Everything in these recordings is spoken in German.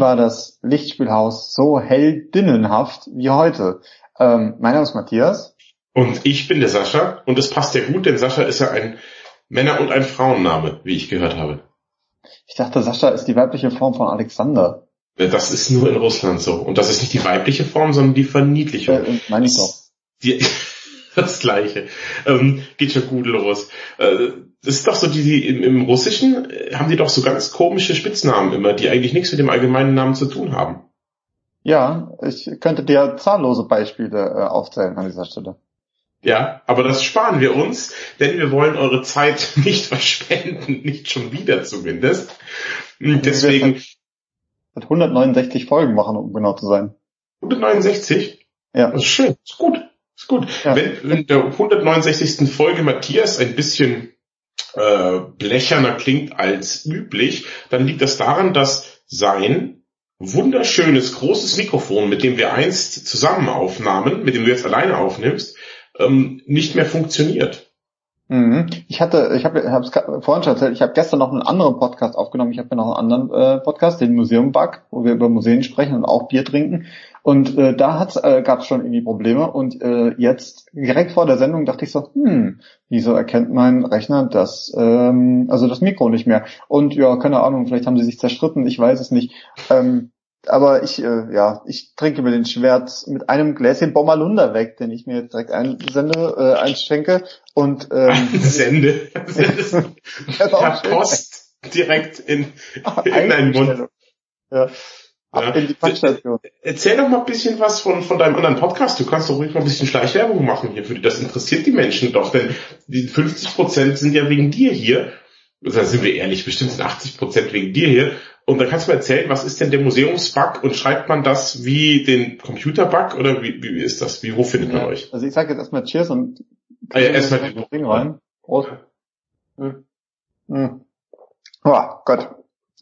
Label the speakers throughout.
Speaker 1: War das Lichtspielhaus so heldinnenhaft wie heute. Ähm, mein Name ist Matthias.
Speaker 2: Und ich bin der Sascha. Und es passt ja gut, denn Sascha ist ja ein Männer- und ein Frauenname, wie ich gehört habe.
Speaker 1: Ich dachte, Sascha ist die weibliche Form von Alexander.
Speaker 2: Das ist nur in Russland so. Und das ist nicht die weibliche Form, sondern die Verniedlichung. Äh,
Speaker 1: meine ich doch.
Speaker 2: Die, das gleiche. Ähm, geht schon gut los. Äh, das ist doch so, die, die im, im Russischen äh, haben die doch so ganz komische Spitznamen immer, die eigentlich nichts mit dem allgemeinen Namen zu tun haben.
Speaker 1: Ja, ich könnte dir zahllose Beispiele äh, aufzählen an dieser Stelle.
Speaker 2: Ja, aber das sparen wir uns, denn wir wollen eure Zeit nicht verschwenden, nicht schon wieder zumindest. Deswegen.
Speaker 1: Mit 169 Folgen machen, um genau zu sein.
Speaker 2: 169? Ja. Das ist schön, ist gut. Ist gut. Ja. Wenn in der 169. Folge Matthias ein bisschen äh, blecherner klingt als üblich, dann liegt das daran, dass sein wunderschönes großes Mikrofon, mit dem wir einst zusammen aufnahmen, mit dem du jetzt alleine aufnimmst, ähm, nicht mehr funktioniert.
Speaker 1: Mhm. Ich hatte, ich habe es vorhin schon erzählt, ich habe gestern noch einen anderen Podcast aufgenommen. Ich habe ja noch einen anderen äh, Podcast, den Museum Bug, wo wir über Museen sprechen und auch Bier trinken. Und äh, da äh, gab es schon irgendwie Probleme. Und äh, jetzt direkt vor der Sendung dachte ich so, hm, wieso erkennt mein Rechner das, ähm, also das Mikro nicht mehr? Und ja, keine Ahnung, vielleicht haben sie sich zerstritten, ich weiß es nicht. Ähm, aber ich, äh, ja, ich trinke mir den Schwert mit einem Gläschen Bommerlunder weg, den ich mir jetzt direkt einsende, äh, einschenke und ähm,
Speaker 2: Einsende. per Post direkt in, in deinen Mund.
Speaker 1: Ja. Ab in die Packstation.
Speaker 2: Erzähl doch mal ein bisschen was von, von deinem anderen Podcast. Du kannst doch ruhig mal ein bisschen Schleichwerbung machen hier für die. Das interessiert die Menschen doch, denn die 50 Prozent sind ja wegen dir hier. Da sind wir ehrlich, bestimmt sind 80 Prozent wegen dir hier. Und dann kannst du mal erzählen, was ist denn der Museumsbug und schreibt man das wie den Computerbug oder wie, wie ist das? Wie, wo findet man euch?
Speaker 1: Also ich sage jetzt erstmal Cheers und
Speaker 2: ah, ja, erstmal den Ding rein.
Speaker 1: Prost. Hm. Hm. Oh Gott.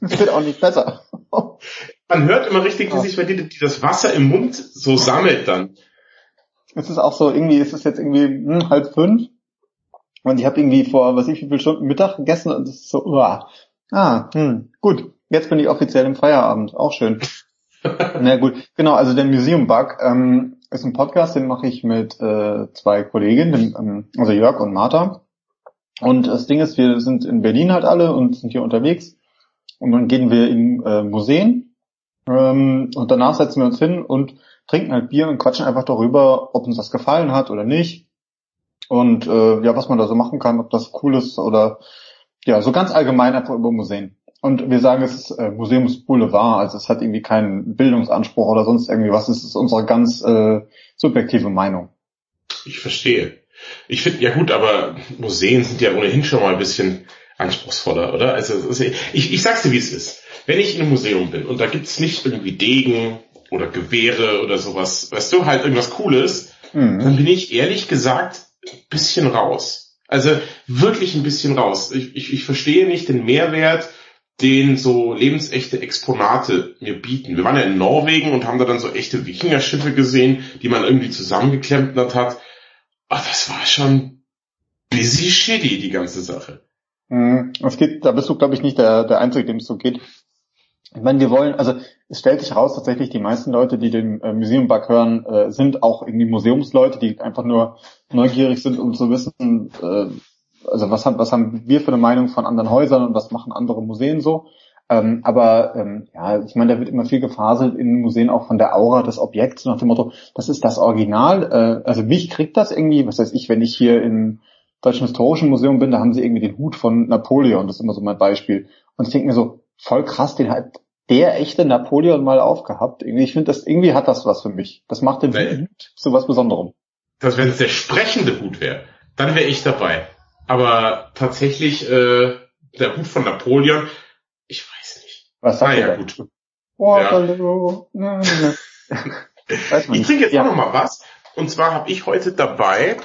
Speaker 1: Es wird auch nicht besser.
Speaker 2: man hört immer richtig, wie sich bei dir das Wasser im Mund so sammelt dann.
Speaker 1: Es ist auch so, irgendwie ist es jetzt irgendwie hm, halb fünf und ich habe irgendwie vor, was ich, wie viele Stunden Mittag gegessen und es ist so, uah. ah, hm, gut. Jetzt bin ich offiziell im Feierabend. Auch schön. Na gut, genau, also der Museum Bug ähm, ist ein Podcast, den mache ich mit äh, zwei Kolleginnen, ähm, also Jörg und Martha. Und das Ding ist, wir sind in Berlin halt alle und sind hier unterwegs. Und dann gehen wir in äh, Museen ähm, und danach setzen wir uns hin und trinken halt Bier und quatschen einfach darüber, ob uns das gefallen hat oder nicht. Und äh, ja, was man da so machen kann, ob das cool ist oder ja, so ganz allgemein einfach über Museen. Und wir sagen, es ist äh, Museumsboulevard, also es hat irgendwie keinen Bildungsanspruch oder sonst irgendwie was. Es ist unsere ganz äh, subjektive Meinung.
Speaker 2: Ich verstehe. Ich finde, ja gut, aber Museen sind ja ohnehin schon mal ein bisschen anspruchsvoller, oder? Also ich, ich sag's dir, wie es ist. Wenn ich in einem Museum bin und da gibt's nicht irgendwie Degen oder Gewehre oder sowas, weißt du, halt irgendwas Cooles, mhm. dann bin ich ehrlich gesagt ein bisschen raus. Also wirklich ein bisschen raus. Ich, ich, ich verstehe nicht den Mehrwert den so lebensechte Exponate mir bieten. Wir waren ja in Norwegen und haben da dann so echte Wikingerschiffe gesehen, die man irgendwie zusammengeklempert hat. Ach, das war schon busy shitty, die ganze Sache.
Speaker 1: Mhm. Es geht, da bist du, glaube ich, nicht der, der Einzige, dem es so geht. Ich meine, wir wollen, also es stellt sich raus, tatsächlich die meisten Leute, die den äh, Museum Bug hören, äh, sind auch irgendwie Museumsleute, die einfach nur neugierig sind, um zu wissen, äh, also was haben, was haben wir für eine Meinung von anderen Häusern und was machen andere Museen so. Ähm, aber ähm, ja, ich meine, da wird immer viel gefaselt in Museen auch von der Aura des Objekts nach dem Motto, das ist das Original. Äh, also mich kriegt das irgendwie, was weiß ich, wenn ich hier im Deutschen Historischen Museum bin, da haben sie irgendwie den Hut von Napoleon, das ist immer so mein Beispiel. Und ich denke mir so, voll krass, den hat der echte Napoleon mal aufgehabt. Irgendwie, ich finde, das irgendwie hat das was für mich. Das macht den Hut zu was Besonderem.
Speaker 2: Das, wenn es der sprechende Hut wäre, dann wäre ich dabei. Aber tatsächlich, äh, der Hut von Napoleon, ich weiß nicht.
Speaker 1: Was sagt naja, gut.
Speaker 2: Waterloo. Ja. ich trinke jetzt ja. auch noch mal was. Und zwar habe ich heute dabei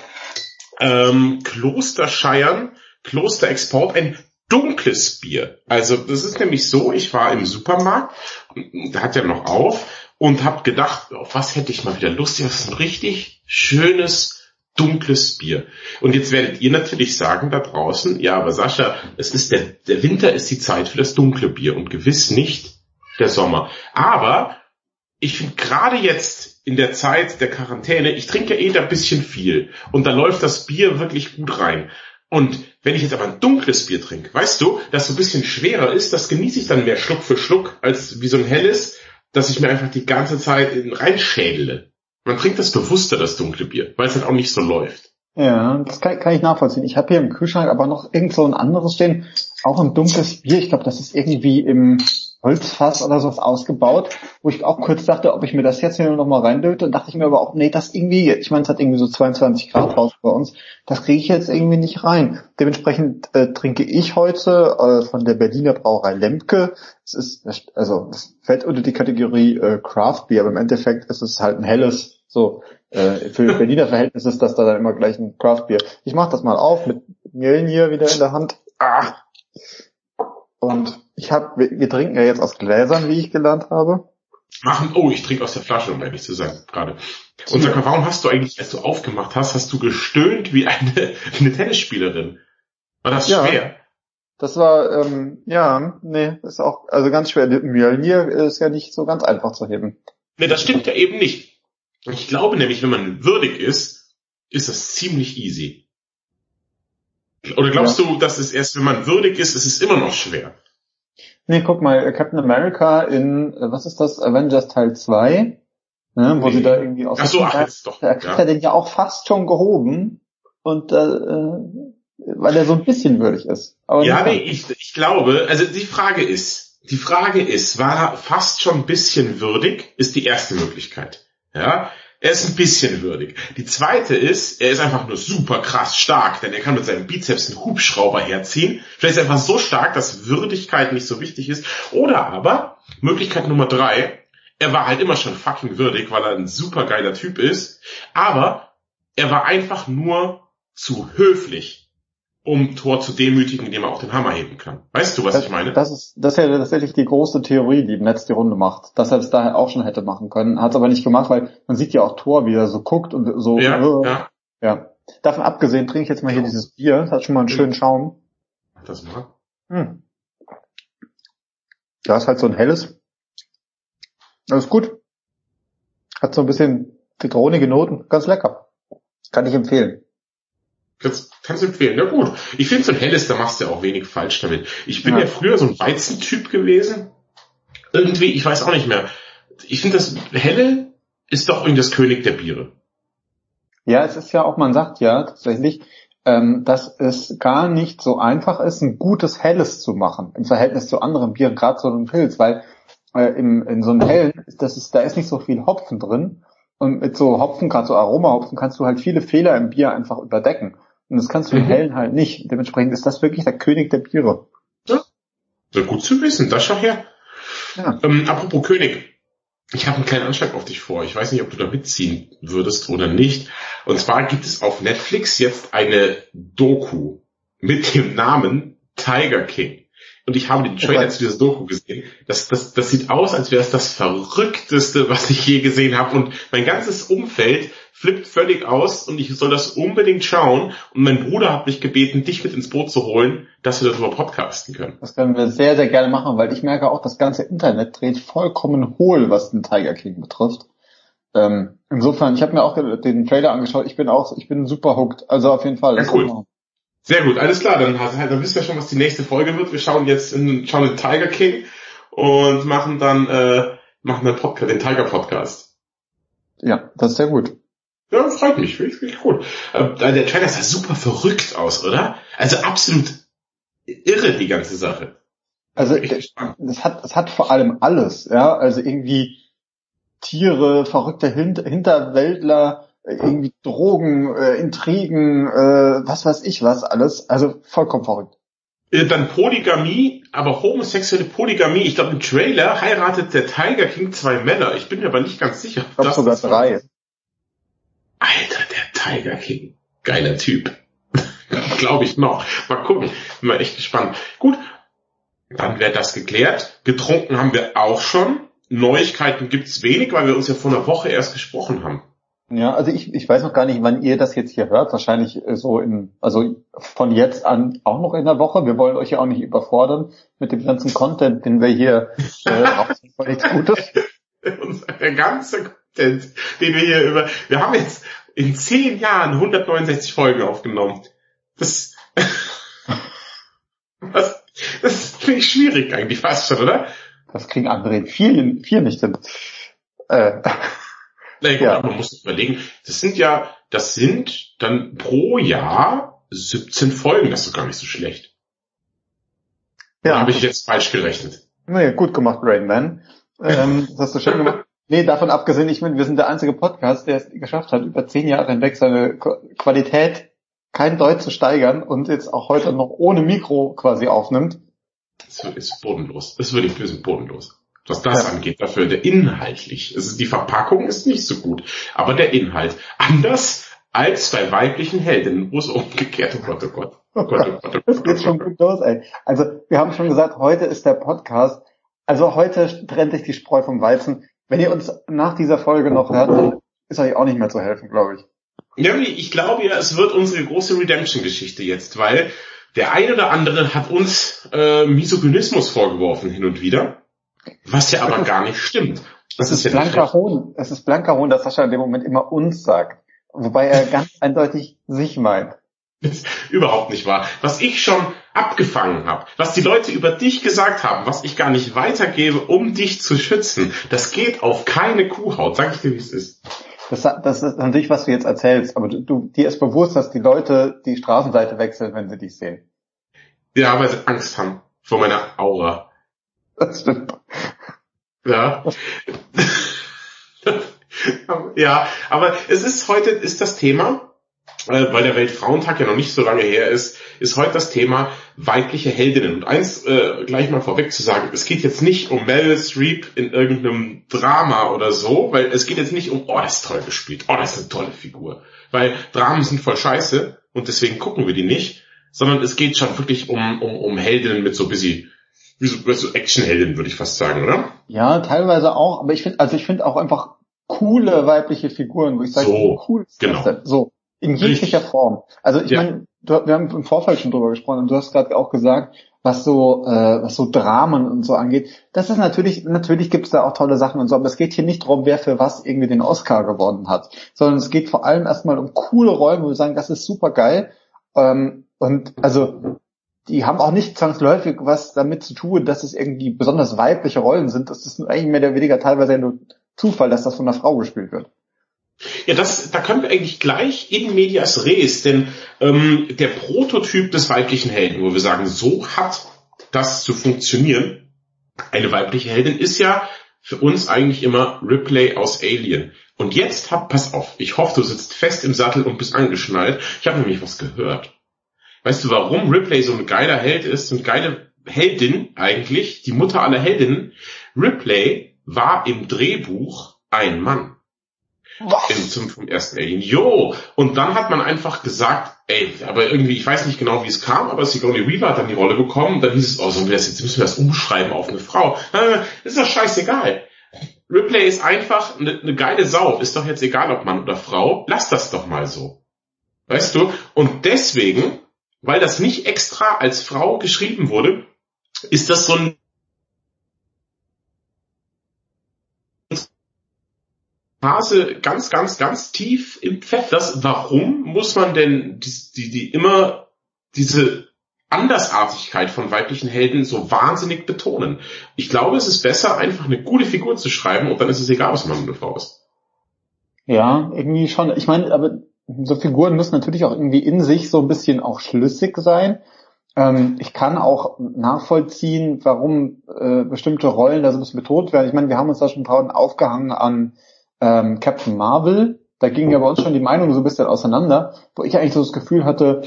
Speaker 2: ähm, Klosterscheiern, Klosterexport, ein dunkles Bier. Also das ist nämlich so, ich war im Supermarkt, da hat ja noch auf und habe gedacht, auf was hätte ich mal wieder Lust? Das ist ein richtig schönes dunkles Bier. Und jetzt werdet ihr natürlich sagen da draußen, ja, aber Sascha, es ist der, der Winter ist die Zeit für das dunkle Bier und gewiss nicht der Sommer. Aber ich finde gerade jetzt in der Zeit der Quarantäne, ich trinke eh da ein bisschen viel und da läuft das Bier wirklich gut rein. Und wenn ich jetzt aber ein dunkles Bier trinke, weißt du, das so ein bisschen schwerer ist, das genieße ich dann mehr Schluck für Schluck als wie so ein helles, dass ich mir einfach die ganze Zeit reinschädele. Man trinkt das bewusster, das dunkle Bier, weil es halt auch nicht so läuft.
Speaker 1: Ja, das kann, kann ich nachvollziehen. Ich habe hier im Kühlschrank aber noch irgend so ein anderes stehen, auch ein dunkles Bier. Ich glaube, das ist irgendwie im Holzfass oder sowas ausgebaut, wo ich auch kurz dachte, ob ich mir das jetzt hier noch mal reindöte. Dachte ich mir aber auch, nee, das irgendwie, ich meine, es hat irgendwie so 22 Grad raus bei uns, das kriege ich jetzt irgendwie nicht rein. Dementsprechend äh, trinke ich heute äh, von der Berliner Brauerei Lemke. Es ist, also es fällt unter die Kategorie äh, Craft Beer, aber im Endeffekt ist es halt ein helles, so äh, für Berliner Verhältnisse ist das da dann immer gleich ein Craft Beer. Ich mache das mal auf mit Mjölnir wieder in der Hand. Ah. Und ich habe, wir, trinken ja jetzt aus Gläsern, wie ich gelernt habe.
Speaker 2: Machen, oh, ich trinke aus der Flasche, um ehrlich zu sein, gerade. Und sag mal, warum hast du eigentlich, als du aufgemacht hast, hast du gestöhnt wie eine, eine Tennisspielerin? War das
Speaker 1: Ja.
Speaker 2: schwer?
Speaker 1: Das war, ähm, ja, nee, ist auch, also ganz schwer. Mjölnir ist ja nicht so ganz einfach zu heben.
Speaker 2: Ne, das stimmt ja eben nicht. Ich glaube nämlich, wenn man würdig ist, ist das ziemlich easy. Oder glaubst du, dass es erst, wenn man würdig ist, ist es immer noch schwer?
Speaker 1: Nee, guck mal, Captain America in, äh, was ist das, Avengers Teil 2, ne, wo
Speaker 2: Nee.
Speaker 1: sie da irgendwie aus
Speaker 2: Ach so, ach, jetzt doch.
Speaker 1: da kriegt
Speaker 2: Ja.
Speaker 1: er den ja auch fast schon gehoben und äh, äh, weil er so ein bisschen würdig ist. Aber
Speaker 2: Ja, nee, ich, ich glaube, also die Frage ist, die Frage ist, war er fast schon ein bisschen würdig, ist die erste Möglichkeit. Ja, er ist ein bisschen würdig. Die zweite ist, er ist einfach nur super krass stark, denn er kann mit seinem Bizeps einen Hubschrauber herziehen. Vielleicht ist er einfach so stark, dass Würdigkeit nicht so wichtig ist. Oder aber, Möglichkeit Nummer drei, er war halt immer schon fucking würdig, weil er ein super geiler Typ ist, aber er war einfach nur zu höflich, um Thor zu demütigen, indem er auch den Hammer heben kann. Weißt du, was
Speaker 1: das,
Speaker 2: ich meine?
Speaker 1: Das ist, das ist ja tatsächlich die große Theorie, die im Netz die Runde macht, dass er es daher auch schon hätte machen können, hat es aber nicht gemacht, weil man sieht ja auch Thor, wie er so guckt und so.
Speaker 2: ja,
Speaker 1: äh,
Speaker 2: ja.
Speaker 1: ja. Davon abgesehen trinke ich jetzt mal hier dieses Bier, das hat schon mal einen schönen Schaum.
Speaker 2: Mach das mal.
Speaker 1: Hm. Ja, ist halt so ein helles. Das ist gut. Hat so ein bisschen zitronige Noten. Ganz lecker. Kann ich empfehlen.
Speaker 2: Das kannst du empfehlen. Na gut. Ich finde so ein helles, da machst du ja auch wenig falsch damit. Ich bin
Speaker 1: Ja.
Speaker 2: ja, früher so ein Weizentyp gewesen. Irgendwie, ich weiß auch nicht mehr. Ich finde das helle ist doch irgendwie das König der Biere.
Speaker 1: Ja, es ist ja auch, man sagt ja tatsächlich, ähm, dass es gar nicht so einfach ist, ein gutes Helles zu machen im Verhältnis zu anderen Bieren, gerade so einem Pilz, weil äh, im, in so einem Hellen, das ist, da ist nicht so viel Hopfen drin und mit so Hopfen, gerade so Aromahopfen, kannst du halt viele Fehler im Bier einfach überdecken. Und das kannst du im
Speaker 2: Mhm.
Speaker 1: Hellen halt nicht. Dementsprechend ist das wirklich der König der Biere.
Speaker 2: So gut zu wissen, das schau her.
Speaker 1: Ja.
Speaker 2: Ähm, apropos König. Ich habe einen kleinen Anschlag auf dich vor. Ich weiß nicht, ob du da mitziehen würdest oder nicht. Und zwar gibt es auf Netflix jetzt eine Doku mit dem Namen Tiger King. Und ich habe den Trailer
Speaker 1: Okay.
Speaker 2: zu dieser Doku gesehen. Das, das, das sieht aus, als wäre es das Verrückteste, was ich je gesehen habe. Und mein ganzes Umfeld flippt völlig aus und ich soll das unbedingt schauen. Und mein Bruder hat mich gebeten, dich mit ins Boot zu holen, dass wir darüber podcasten können.
Speaker 1: Das können wir sehr, sehr gerne machen, weil ich merke auch, das ganze Internet dreht vollkommen hohl, was den Tiger King betrifft. Ähm, insofern, ich habe mir auch den Trailer angeschaut, ich bin auch, ich bin super hooked. Also auf jeden Fall.
Speaker 2: Ja, cool. Sehr gut, alles klar, dann, hast- dann wisst ihr schon, was die nächste Folge wird. Wir schauen jetzt in, schauen den Tiger King und machen dann, äh, machen Podcast, den Tiger Podcast.
Speaker 1: Ja, das ist sehr gut.
Speaker 2: Ja, freut mich, finde ich richtig gut. Äh, der Trailer sah super verrückt aus, oder? Also absolut irre, die ganze Sache.
Speaker 1: Also es hat, es hat vor allem alles, ja. Also irgendwie Tiere, verrückte Hin Hinterwäldler, äh, irgendwie Drogen, äh, Intrigen, äh, was weiß ich was alles. Also vollkommen verrückt.
Speaker 2: Äh, Dann Polygamie, aber homosexuelle Polygamie. Ich glaube, im Trailer heiratet der Tiger King zwei Männer. Ich bin mir aber nicht ganz sicher.
Speaker 1: Ich glaube
Speaker 2: Das
Speaker 1: sogar drei.
Speaker 2: Alter, der Tiger King. Geiler Typ. Glaube ich noch. Mal gucken. Bin mal echt gespannt. Gut. Dann wäre das geklärt. Getrunken haben wir auch schon. Neuigkeiten gibt's wenig, weil wir uns ja vor einer Woche erst gesprochen haben.
Speaker 1: Ja, also ich, ich weiß noch gar nicht, wann ihr das jetzt hier hört. Wahrscheinlich äh, so in, also von jetzt an auch noch in der Woche. Wir wollen euch ja auch nicht überfordern mit dem ganzen Content, den wir hier äh, rausnehmen, nichts Gutes.
Speaker 2: Der ganze Content, den wir hier über, wir haben jetzt in zehn Jahren 169 Folgen aufgenommen. Das, das, das finde ich schwierig eigentlich fast schon, oder?
Speaker 1: Das kriegen andere in vier, vier nicht hin. Äh.
Speaker 2: Naja, ja. man muss überlegen, das sind ja, das sind dann pro Jahr 17 Folgen, das ist gar nicht so schlecht. Ja. habe ich jetzt falsch gerechnet.
Speaker 1: Nee, gut gemacht, Rain Man. Ähm, das hast du schön gemacht. Nee, davon abgesehen, ich meine, wir sind der einzige Podcast, der es geschafft hat, über zehn Jahre hinweg seine Qualität kein Deut zu steigern und jetzt auch heute noch ohne Mikro quasi aufnimmt.
Speaker 2: Das ist bodenlos. Das wirklich ein bisschen bodenlos was das ja. angeht, dafür der inhaltlich. Also die Verpackung ist nicht so gut, aber der Inhalt. Anders als bei weiblichen Heldinnen, wo es umgekehrt, oh Gott, oh Gott. Oh Gott, oh
Speaker 1: Gott, oh Das geht schon gut los, ey. Also, wir haben schon gesagt, heute ist der Podcast, also heute trennt sich die Spreu vom Weizen. Wenn ihr uns nach dieser Folge noch hört, dann ist euch auch nicht mehr zu helfen, glaube ich.
Speaker 2: Ja, ich glaube ja, es wird unsere große Redemption-Geschichte jetzt, weil der ein oder andere hat uns äh, Misogynismus vorgeworfen hin und wieder. Was ja aber gar nicht stimmt.
Speaker 1: Das, das ist, ist ja blanker Hohn. Es ist blanker Hohn, dass Sascha in dem Moment immer uns sagt. Wobei er ganz eindeutig sich meint.
Speaker 2: Ist überhaupt nicht wahr. Was ich schon abgefangen habe, was die Leute über dich gesagt haben, was ich gar nicht weitergebe, um dich zu schützen, das geht auf keine Kuhhaut. Sag ich dir, wie es ist.
Speaker 1: Das, das ist natürlich, was du jetzt erzählst, aber du, du, dir ist bewusst, dass die Leute die Straßenseite wechseln, wenn sie dich sehen.
Speaker 2: Ja, weil sie Angst haben vor meiner Aura. Das stimmt. Ja. ja, aber es ist heute, ist das Thema, weil der Weltfrauentag ja noch nicht so lange her ist, ist heute das Thema weibliche Heldinnen. Und eins äh, gleich mal vorweg zu sagen, es geht jetzt nicht um Meryl Streep in irgendeinem Drama oder so, weil es geht jetzt nicht um, oh, das ist toll gespielt, oh, das ist eine tolle Figur. Weil Dramen sind voll scheiße und deswegen gucken wir die nicht, sondern es geht schon wirklich um, um, um Heldinnen mit so busy wie so, so Actionheldin, würde ich fast sagen, oder?
Speaker 1: Ja, teilweise auch, aber ich finde, also ich finde auch einfach coole weibliche Figuren, wo ich sage,
Speaker 2: so, cool
Speaker 1: ist genau. So, in jeglicher Richtig. Form. Also ich ja. meine, wir haben im Vorfeld schon drüber gesprochen und du hast gerade auch gesagt, was so, äh, was so Dramen und so angeht. Das ist natürlich, natürlich gibt es da auch tolle Sachen und so, aber es geht hier nicht darum, wer für was irgendwie den Oscar gewonnen hat, sondern es geht vor allem erstmal um coole Rollen, wo wir sagen, das ist super geil. Ähm, und also die haben auch nicht zwangsläufig was damit zu tun, dass es irgendwie besonders weibliche Rollen sind. Das ist eigentlich mehr oder weniger teilweise nur Zufall, dass das von einer Frau gespielt wird.
Speaker 2: Ja, das, da können wir eigentlich gleich in medias res, denn ähm, der Prototyp des weiblichen Helden, wo wir sagen, so hat das zu funktionieren, eine weibliche Heldin ist ja für uns eigentlich immer Ripley aus Alien. Und jetzt hab, pass auf, ich hoffe, du sitzt fest im Sattel und bist angeschnallt. Ich habe nämlich was gehört. Weißt du, warum Ripley so ein geiler Held ist, so eine geile Heldin eigentlich, die Mutter aller Heldinnen? Ripley war im Drehbuch ein Mann. Im, zum, ersten Alien. Jo! Und dann hat man einfach gesagt, ey, aber irgendwie, ich weiß nicht genau, wie es kam, aber Sigourney Weaver hat dann die Rolle bekommen, dann hieß es, oh, das jetzt, müssen wir das umschreiben auf eine Frau. Äh, ist doch scheißegal. Ripley ist einfach eine, eine geile Sau. Ist doch jetzt egal, ob Mann oder Frau. Lass das doch mal so. Weißt du? Und deswegen weil das nicht extra als Frau geschrieben wurde, ist das so ein Phase ganz, ganz, ganz tief im Pfett. Das, warum muss man denn die, die, die immer diese Andersartigkeit von weiblichen Helden so wahnsinnig betonen? Ich glaube, es ist besser, einfach eine gute Figur zu schreiben und dann ist es egal, was man eine Frau ist.
Speaker 1: Ja, irgendwie schon. Ich meine, aber so Figuren müssen natürlich auch irgendwie in sich so ein bisschen auch schlüssig sein. Ähm, ich kann auch nachvollziehen, warum äh, bestimmte Rollen da so ein bisschen betont werden. Ich meine, wir haben uns da schon tausend aufgehangen an ähm, Captain Marvel. Da gingen ja bei uns schon die Meinungen so ein bisschen auseinander, wo ich eigentlich so das Gefühl hatte,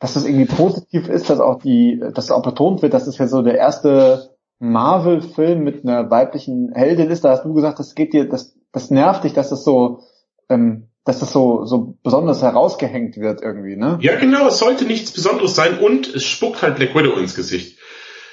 Speaker 1: dass das irgendwie positiv ist, dass auch die, dass auch betont wird, dass es ja so der erste Marvel-Film mit einer weiblichen Heldin ist. Da hast du gesagt, das geht dir, das, das nervt dich, dass das so ähm, dass das so, so besonders herausgehängt wird irgendwie, ne?
Speaker 2: Ja, genau, es sollte nichts Besonderes sein und es spuckt halt Black Widow ins Gesicht.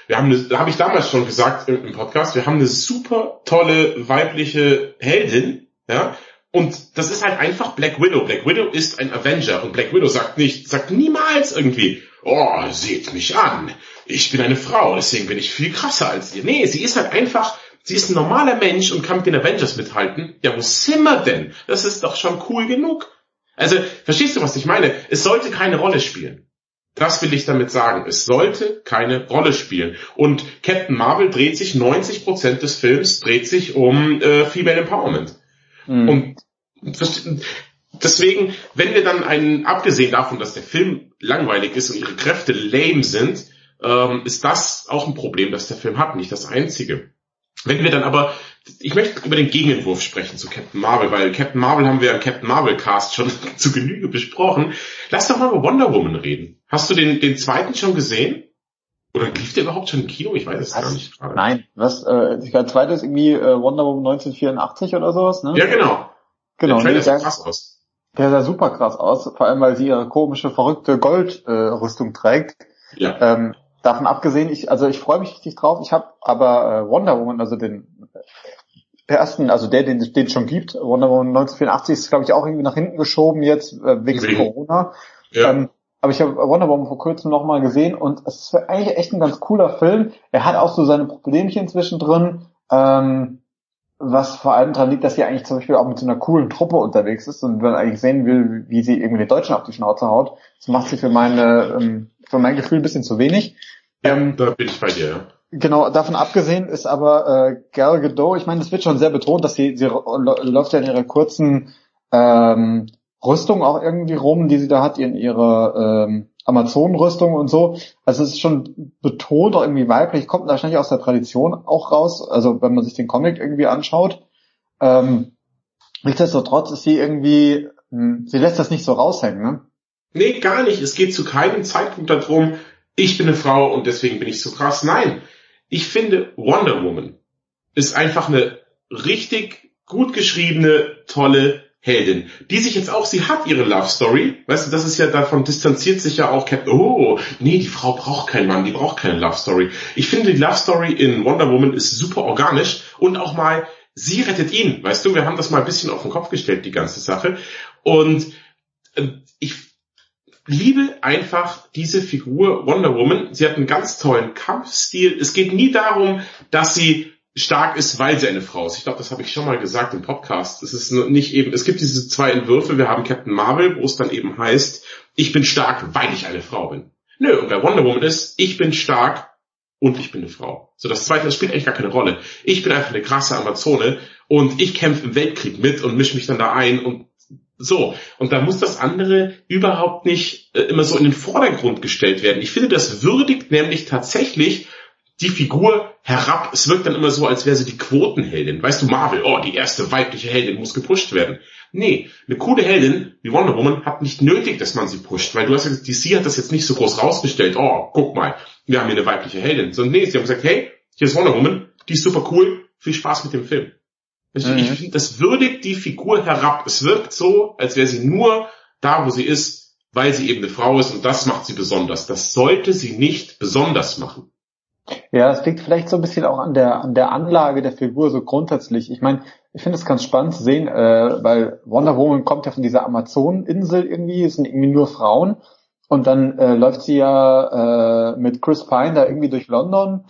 Speaker 2: Wir haben eine, habe ich damals schon gesagt im Podcast, wir haben eine super tolle weibliche Heldin, ja, Und das ist halt einfach Black Widow. Black Widow ist ein Avenger und Black Widow sagt nicht, sagt niemals irgendwie, oh, seht mich an. Ich bin eine Frau, deswegen bin ich viel krasser als ihr. Nee, sie ist halt einfach, sie ist ein normaler Mensch und kann mit den Avengers mithalten. Ja, wo sind wir denn? Das ist doch schon cool genug. Also, verstehst du, was ich meine? Es sollte keine Rolle spielen. Das will ich damit sagen. Es sollte keine Rolle spielen. Und Captain Marvel dreht sich, 90% des Films dreht sich um äh, Female Empowerment. Mhm. Und deswegen, wenn wir dann einen, abgesehen davon, dass der Film langweilig ist und ihre Kräfte lame sind, ähm, ist das auch ein Problem, das der Film hat, nicht das einzige. Wenn wir dann aber, ich möchte über den Gegenentwurf sprechen zu Captain Marvel, weil Captain Marvel haben wir im Captain Marvel Cast schon zu Genüge besprochen. Lass doch mal über Wonder Woman reden. Hast du den, den zweiten schon gesehen? Oder lief der überhaupt schon im Kino? Ich weiß es gar nicht
Speaker 1: gerade. Nein, was, äh, der zweite ist irgendwie äh, Wonder Woman 1984 oder sowas, ne?
Speaker 2: Ja, genau.
Speaker 1: Genau. Der nee, sah krass aus. Der sah super krass aus, vor allem weil sie ihre komische, verrückte Goldrüstung äh, trägt. Ja. Ähm, davon abgesehen, ich, also ich freue mich richtig drauf. Ich habe aber äh, Wonder Woman, also den ersten, also der, den den schon gibt, Wonder Woman 1984 ist, glaube ich, auch irgendwie nach hinten geschoben jetzt äh, wegen. Corona. Ja. Ähm, aber ich habe Wonder Woman vor kurzem nochmal gesehen und es ist eigentlich echt ein ganz cooler Film. Er hat auch so seine Problemchen zwischendrin, ähm, was vor allem daran liegt, dass sie eigentlich zum Beispiel auch mit so einer coolen Truppe unterwegs ist und man eigentlich sehen will, wie sie irgendwie den Deutschen auf die Schnauze haut. Das macht sie für meine, ähm, für mein Gefühl ein bisschen zu wenig.
Speaker 2: Ja, ähm, da bin ich bei dir, ja.
Speaker 1: Genau, davon abgesehen ist aber äh, Gal Gadot, ich meine, es wird schon sehr betont, dass sie, sie läuft ja in ihrer kurzen ähm, Rüstung auch irgendwie rum, die sie da hat, in ihrer ähm, Amazon-Rüstung und so. Also es ist schon betont auch irgendwie weiblich, kommt wahrscheinlich aus der Tradition auch raus, also wenn man sich den Comic irgendwie anschaut. Ähm, nichtsdestotrotz ist sie irgendwie, mh, hm, sie lässt das nicht so raushängen, ne?
Speaker 2: Nee, gar nicht. Es geht zu keinem Zeitpunkt darum, ich bin eine Frau und deswegen bin ich so krass. Nein, ich finde Wonder Woman ist einfach eine richtig gut geschriebene, tolle Heldin, die sich jetzt auch, sie hat ihre Love Story, weißt du, das ist ja davon distanziert sich ja auch oh, nee, die Frau braucht keinen Mann, die braucht keine Love Story. Ich finde, die Love Story in Wonder Woman ist super organisch und auch mal, sie rettet ihn, weißt du, wir haben das mal ein bisschen auf den Kopf gestellt, die ganze Sache und äh, ich liebe einfach diese Figur Wonder Woman. Sie hat einen ganz tollen Kampfstil. Es geht nie darum, dass sie stark ist, weil sie eine Frau ist. Ich glaube, das habe ich schon mal gesagt im Podcast. Es ist nicht eben, es gibt diese zwei Entwürfe. Wir haben Captain Marvel, wo es dann eben heißt, ich bin stark, weil ich eine Frau bin. Nö, und bei Wonder Woman ist, ich bin stark und ich bin eine Frau. So, das zweite, das spielt eigentlich gar keine Rolle. Ich bin einfach eine krasse Amazone und ich kämpfe im Weltkrieg mit und mische mich dann da ein und so. Und da muss das andere überhaupt nicht äh, immer so in den Vordergrund gestellt werden. Ich finde, das würdigt nämlich tatsächlich die Figur herab. Es wirkt dann immer so, als wäre sie die Quotenheldin. Weißt du, Marvel, oh, die erste weibliche Heldin muss gepusht werden. Nee, eine coole Heldin wie Wonder Woman hat nicht nötig, dass man sie pusht, weil du hast ja, DC hat das jetzt nicht so groß rausgestellt, oh, guck mal, wir haben hier eine weibliche Heldin. Sondern nee, sie haben gesagt, hey, hier ist Wonder Woman, die ist super cool, viel Spaß mit dem Film. Also mhm. Ich finde, das würdigt die Figur herab. Es wirkt so, als wäre sie nur da, wo sie ist, weil sie eben eine Frau ist und das macht sie besonders. Das sollte sie nicht besonders machen.
Speaker 1: Ja, es liegt vielleicht so ein bisschen auch an der an der Anlage der Figur so grundsätzlich. Ich meine, ich finde es ganz spannend zu sehen, äh, weil Wonder Woman kommt ja von dieser Amazoneninsel irgendwie, es sind irgendwie nur Frauen und dann äh, läuft sie ja äh, mit Chris Pine da irgendwie durch London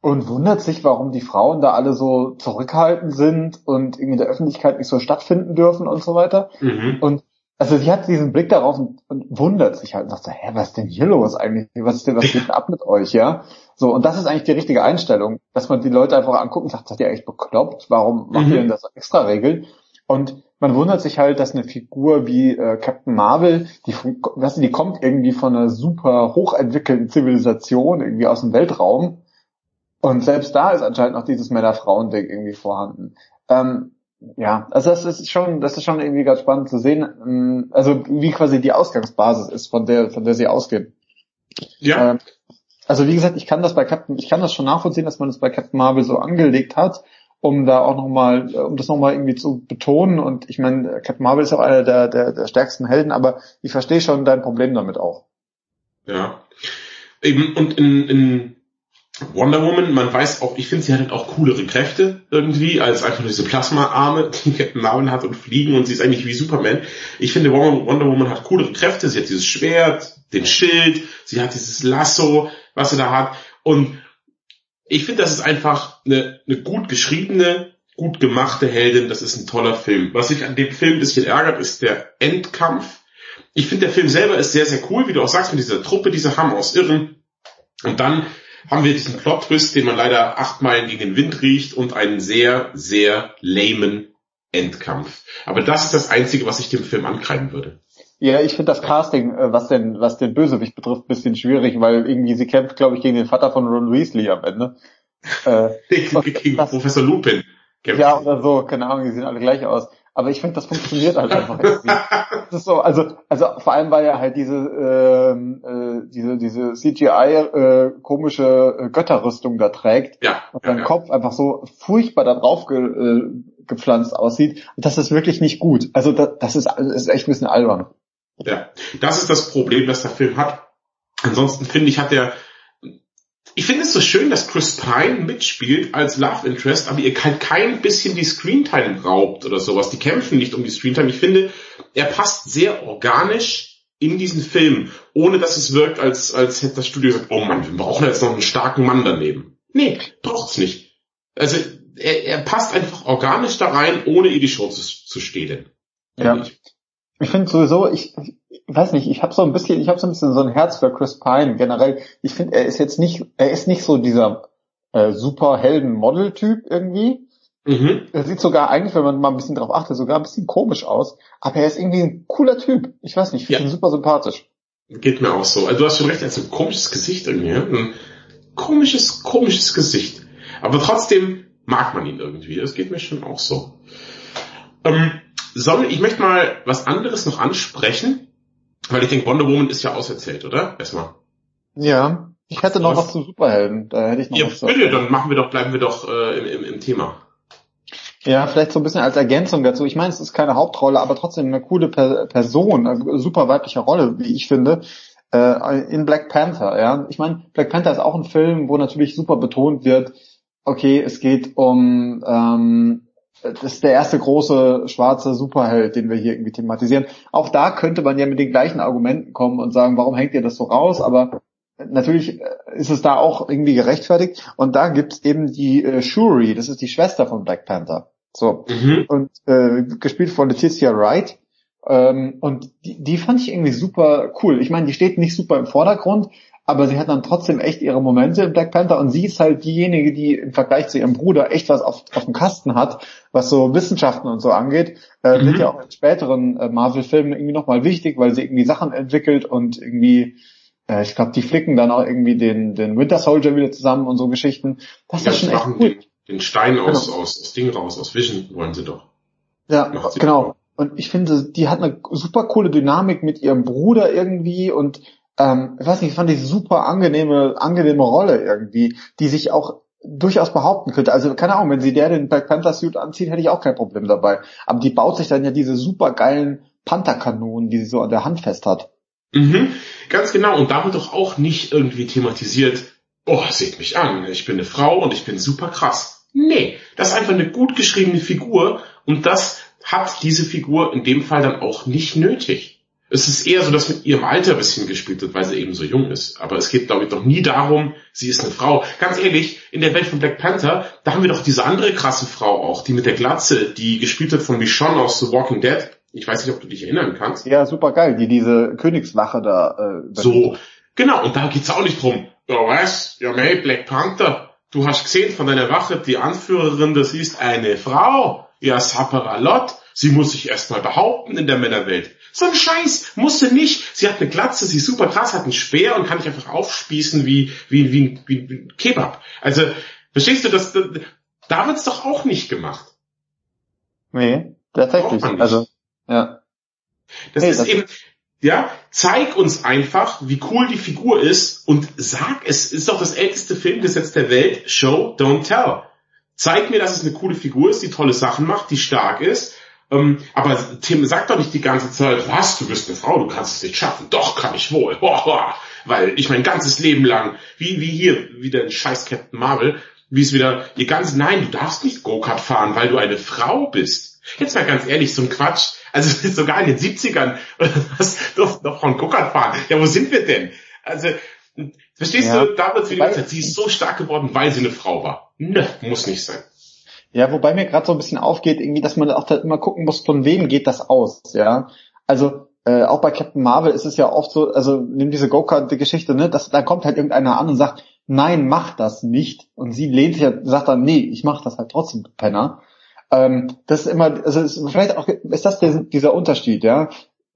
Speaker 1: und wundert sich, warum die Frauen da alle so zurückhaltend sind und irgendwie in der Öffentlichkeit nicht so stattfinden dürfen und so weiter. Mhm. Und also sie hat diesen Blick darauf und, und, wundert sich halt und sagt so, hä, was ist denn hier los eigentlich? Was ist denn, was geht denn ab mit euch, ja? So, und das ist eigentlich die richtige Einstellung, dass man die Leute einfach anguckt und sagt, seid ihr eigentlich bekloppt? Warum macht mhm. ihr denn das extra Regeln? Und man wundert sich halt, dass eine Figur wie äh, Captain Marvel, die, weißt du, die kommt irgendwie von einer super hochentwickelten Zivilisation, irgendwie aus dem Weltraum. Und selbst da ist anscheinend noch dieses Männer-Frauen-Ding irgendwie vorhanden. Ähm, ja, also das ist schon, das ist schon irgendwie ganz spannend zu sehen, ähm, also wie quasi die Ausgangsbasis ist, von der, von der sie ausgehen. Ja. Ähm, also wie gesagt, ich kann das bei Captain, ich kann das schon nachvollziehen, dass man das bei Captain Marvel so angelegt hat, um da auch nochmal, um das nochmal irgendwie zu betonen. Und ich meine, Captain Marvel ist auch einer der, der, der stärksten Helden, aber ich verstehe schon dein Problem damit auch.
Speaker 2: Ja. Eben, und in, in Wonder Woman, man weiß auch, ich finde, sie hat halt auch coolere Kräfte irgendwie, als einfach nur diese Plasma-Arme, die Captain Marvel hat und fliegen und sie ist eigentlich wie Superman. Ich finde, Wonder Woman hat coolere Kräfte, sie hat dieses Schwert, den Schild, sie hat dieses Lasso, was sie da hat und ich finde, das ist einfach eine, eine gut geschriebene, gut gemachte Heldin, das ist ein toller Film. Was sich an dem Film ein bisschen ärgert, ist der Endkampf. Ich finde, der Film selber ist sehr, sehr cool, wie du auch sagst, mit dieser Truppe, diese Hammer aus Irren. Und dann haben wir diesen Plot-Twist, den man leider acht Meilen gegen den Wind riecht und einen sehr, sehr lamen Endkampf. Aber das ist das Einzige, was ich dem Film ankreiden würde.
Speaker 1: Ja, ich finde das Casting, äh, was den, was den Bösewicht betrifft, ein bisschen schwierig, weil irgendwie sie kämpft, glaube ich, gegen den Vater von Ron Weasley am Ende.
Speaker 2: Äh, gegen das, Professor Lupin.
Speaker 1: Ja, oder so, keine Ahnung, die sehen alle gleich aus. Aber ich finde, das funktioniert halt einfach irgendwie. Das ist so, also, also vor allem, weil er halt diese, ähm, äh, diese, diese CGI äh, komische äh, Götterrüstung da trägt
Speaker 2: ja,
Speaker 1: und
Speaker 2: sein
Speaker 1: ja, Kopf einfach so furchtbar da drauf ge, äh, gepflanzt aussieht. Und das ist wirklich nicht gut. Also das, das, ist, das ist echt ein bisschen albern.
Speaker 2: Ja, das ist das Problem, das der Film hat. Ansonsten finde ich, hat er ich finde es so schön, dass Chris Pine mitspielt als Love Interest, aber ihr halt kein bisschen die Screentime raubt oder sowas. Die kämpfen nicht um die Screentime. Ich finde, er passt sehr organisch in diesen Film, ohne dass es wirkt, als, als hätte das Studio gesagt, oh Mann, wir brauchen jetzt noch einen starken Mann daneben. Nee, braucht's nicht. Also, er, er passt einfach organisch da rein, ohne ihr die Show zu, zu stehlen.
Speaker 1: Ja. Ich, ich finde sowieso, ich, weiß nicht, ich habe so ein bisschen, ich habe so ein bisschen so ein Herz für Chris Pine generell. Ich finde, er ist jetzt nicht, er ist nicht so dieser äh, Superhelden-Model-Typ irgendwie. Mhm. Er sieht sogar eigentlich, wenn man mal ein bisschen drauf achtet, sogar ein bisschen komisch aus. Aber er ist irgendwie ein cooler Typ. Ich weiß nicht, ich finde ja. ihn super sympathisch.
Speaker 2: Geht mir auch so. Also du hast schon recht, er hat so ein komisches Gesicht irgendwie. Ein komisches, komisches Gesicht. Aber trotzdem mag man ihn irgendwie. Das geht mir schon auch so. Ähm, soll, ich möchte mal was anderes noch ansprechen. Weil ich denke, Wonder Woman ist ja auserzählt, oder? Erstmal.
Speaker 1: Ja. Ich hätte noch was, was zu Superhelden. Da hätte ich noch
Speaker 2: ja,
Speaker 1: was
Speaker 2: bitte, dann machen wir doch, bleiben wir doch äh, im, im, im Thema.
Speaker 1: Ja, vielleicht so ein bisschen als Ergänzung dazu. Ich meine, es ist keine Hauptrolle, aber trotzdem eine coole per Person, eine super weibliche Rolle, wie ich finde, äh, in Black Panther. Ja, ich meine, Black Panther ist auch ein Film, wo natürlich super betont wird, okay, es geht um ähm, das ist der erste große schwarze Superheld, den wir hier irgendwie thematisieren. Auch da könnte man ja mit den gleichen Argumenten kommen und sagen, warum hängt ihr das so raus? Aber natürlich äh, ist es da auch irgendwie gerechtfertigt. Und da gibt's eben die äh, Shuri, das ist die Schwester von Black Panther. So. Mhm. Und äh, gespielt von Letitia Wright. Ähm, und die, die fand ich irgendwie super cool. Ich meine, die steht nicht super im Vordergrund, aber sie hat dann trotzdem echt ihre Momente in Black Panther und sie ist halt diejenige, die im Vergleich zu ihrem Bruder echt was auf, auf dem Kasten hat, was so Wissenschaften und so angeht. Äh, mhm. Wird ja auch in späteren äh, Marvel-Filmen irgendwie nochmal wichtig, weil sie irgendwie Sachen entwickelt und irgendwie, äh, ich glaube, die flicken dann auch irgendwie den, den Winter Soldier wieder zusammen und so Geschichten. Das ja, ist schon echt
Speaker 2: cool. Den, den Stein aus, genau. aus, aus Ding raus, aus Vision wollen sie doch.
Speaker 1: Ja, genau. Und ich finde, die hat eine super coole Dynamik mit ihrem Bruder irgendwie und ähm, ich weiß nicht, fand ich super angenehme, angenehme Rolle irgendwie, die sich auch durchaus behaupten könnte. Also keine Ahnung, wenn sie der den Black Panther Suit anzieht, hätte ich auch kein Problem dabei. Aber die baut sich dann ja diese super geilen Pantherkanonen, die sie so an der Hand fest hat.
Speaker 2: Mhm, ganz genau. Und da wird doch auch nicht irgendwie thematisiert, oh, seht mich an, ich bin eine Frau und ich bin super krass. Nee, das ist einfach eine gut geschriebene Figur und das hat diese Figur in dem Fall dann auch nicht nötig es ist eher so, dass mit ihrem Alter ein bisschen gespielt wird, weil sie eben so jung ist. Aber es geht, glaube ich, doch nie darum, sie ist eine Frau. Ganz ehrlich, in der Welt von Black Panther, da haben wir doch diese andere krasse Frau auch, die mit der Glatze, die gespielt wird von Michonne aus The Walking Dead. Ich weiß nicht, ob du dich erinnern kannst.
Speaker 1: Ja, super geil, die diese Königswache da.
Speaker 2: Äh, so, genau, und da geht's auch nicht drum. Ja, was? Ja, mei, Black Panther. Du hast gesehen von deiner Wache, die Anführerin, das ist eine Frau. Ja, Saparalot. Sie muss sich erstmal behaupten in der Männerwelt. So ein Scheiß, musste nicht. Sie hat eine Glatze, sie ist super krass, hat einen Speer und kann dich einfach aufspießen wie, wie, wie, wie, wie Kebab. Also, verstehst du, das, da wird's doch auch nicht gemacht.
Speaker 1: Nee, tatsächlich. Also, ja.
Speaker 2: Das hey, ist das eben, ja, zeig uns einfach, wie cool die Figur ist und sag, es ist doch das älteste Filmgesetz der Welt, Show, don't tell. Zeig mir, dass es eine coole Figur ist, die tolle Sachen macht, die stark ist Ähm, aber Tim sagt doch nicht die ganze Zeit, was, du bist eine Frau, du kannst es nicht schaffen. Doch, kann ich wohl. Boah, weil ich mein ganzes Leben lang, wie, wie hier, wieder ein scheiß Captain Marvel, wie es wieder, ihr ganz, nein, du darfst nicht Go-Kart fahren, weil du eine Frau bist. Jetzt mal ganz ehrlich, so ein Quatsch. Also sogar in den 70ern, was durften doch von Go-Kart fahren. Ja, wo sind wir denn? Also, verstehst ja. du, da wird wieder gesagt, sie ist so stark geworden, weil sie eine Frau war. Ne, muss nicht sein.
Speaker 1: Ja, wobei mir gerade so ein bisschen aufgeht, irgendwie, dass man auch immer gucken muss, von wem geht das aus, ja. Also äh, auch bei Captain Marvel ist es ja oft so, also nimm diese Go-Kart-Geschichte, ne, dass da kommt halt irgendeiner an und sagt, nein, mach das nicht. Und sie lehnt sich ja, sagt dann, nee, ich mach das halt trotzdem, Penner. Ähm, das ist immer, also ist vielleicht auch, ist das der, dieser Unterschied, ja?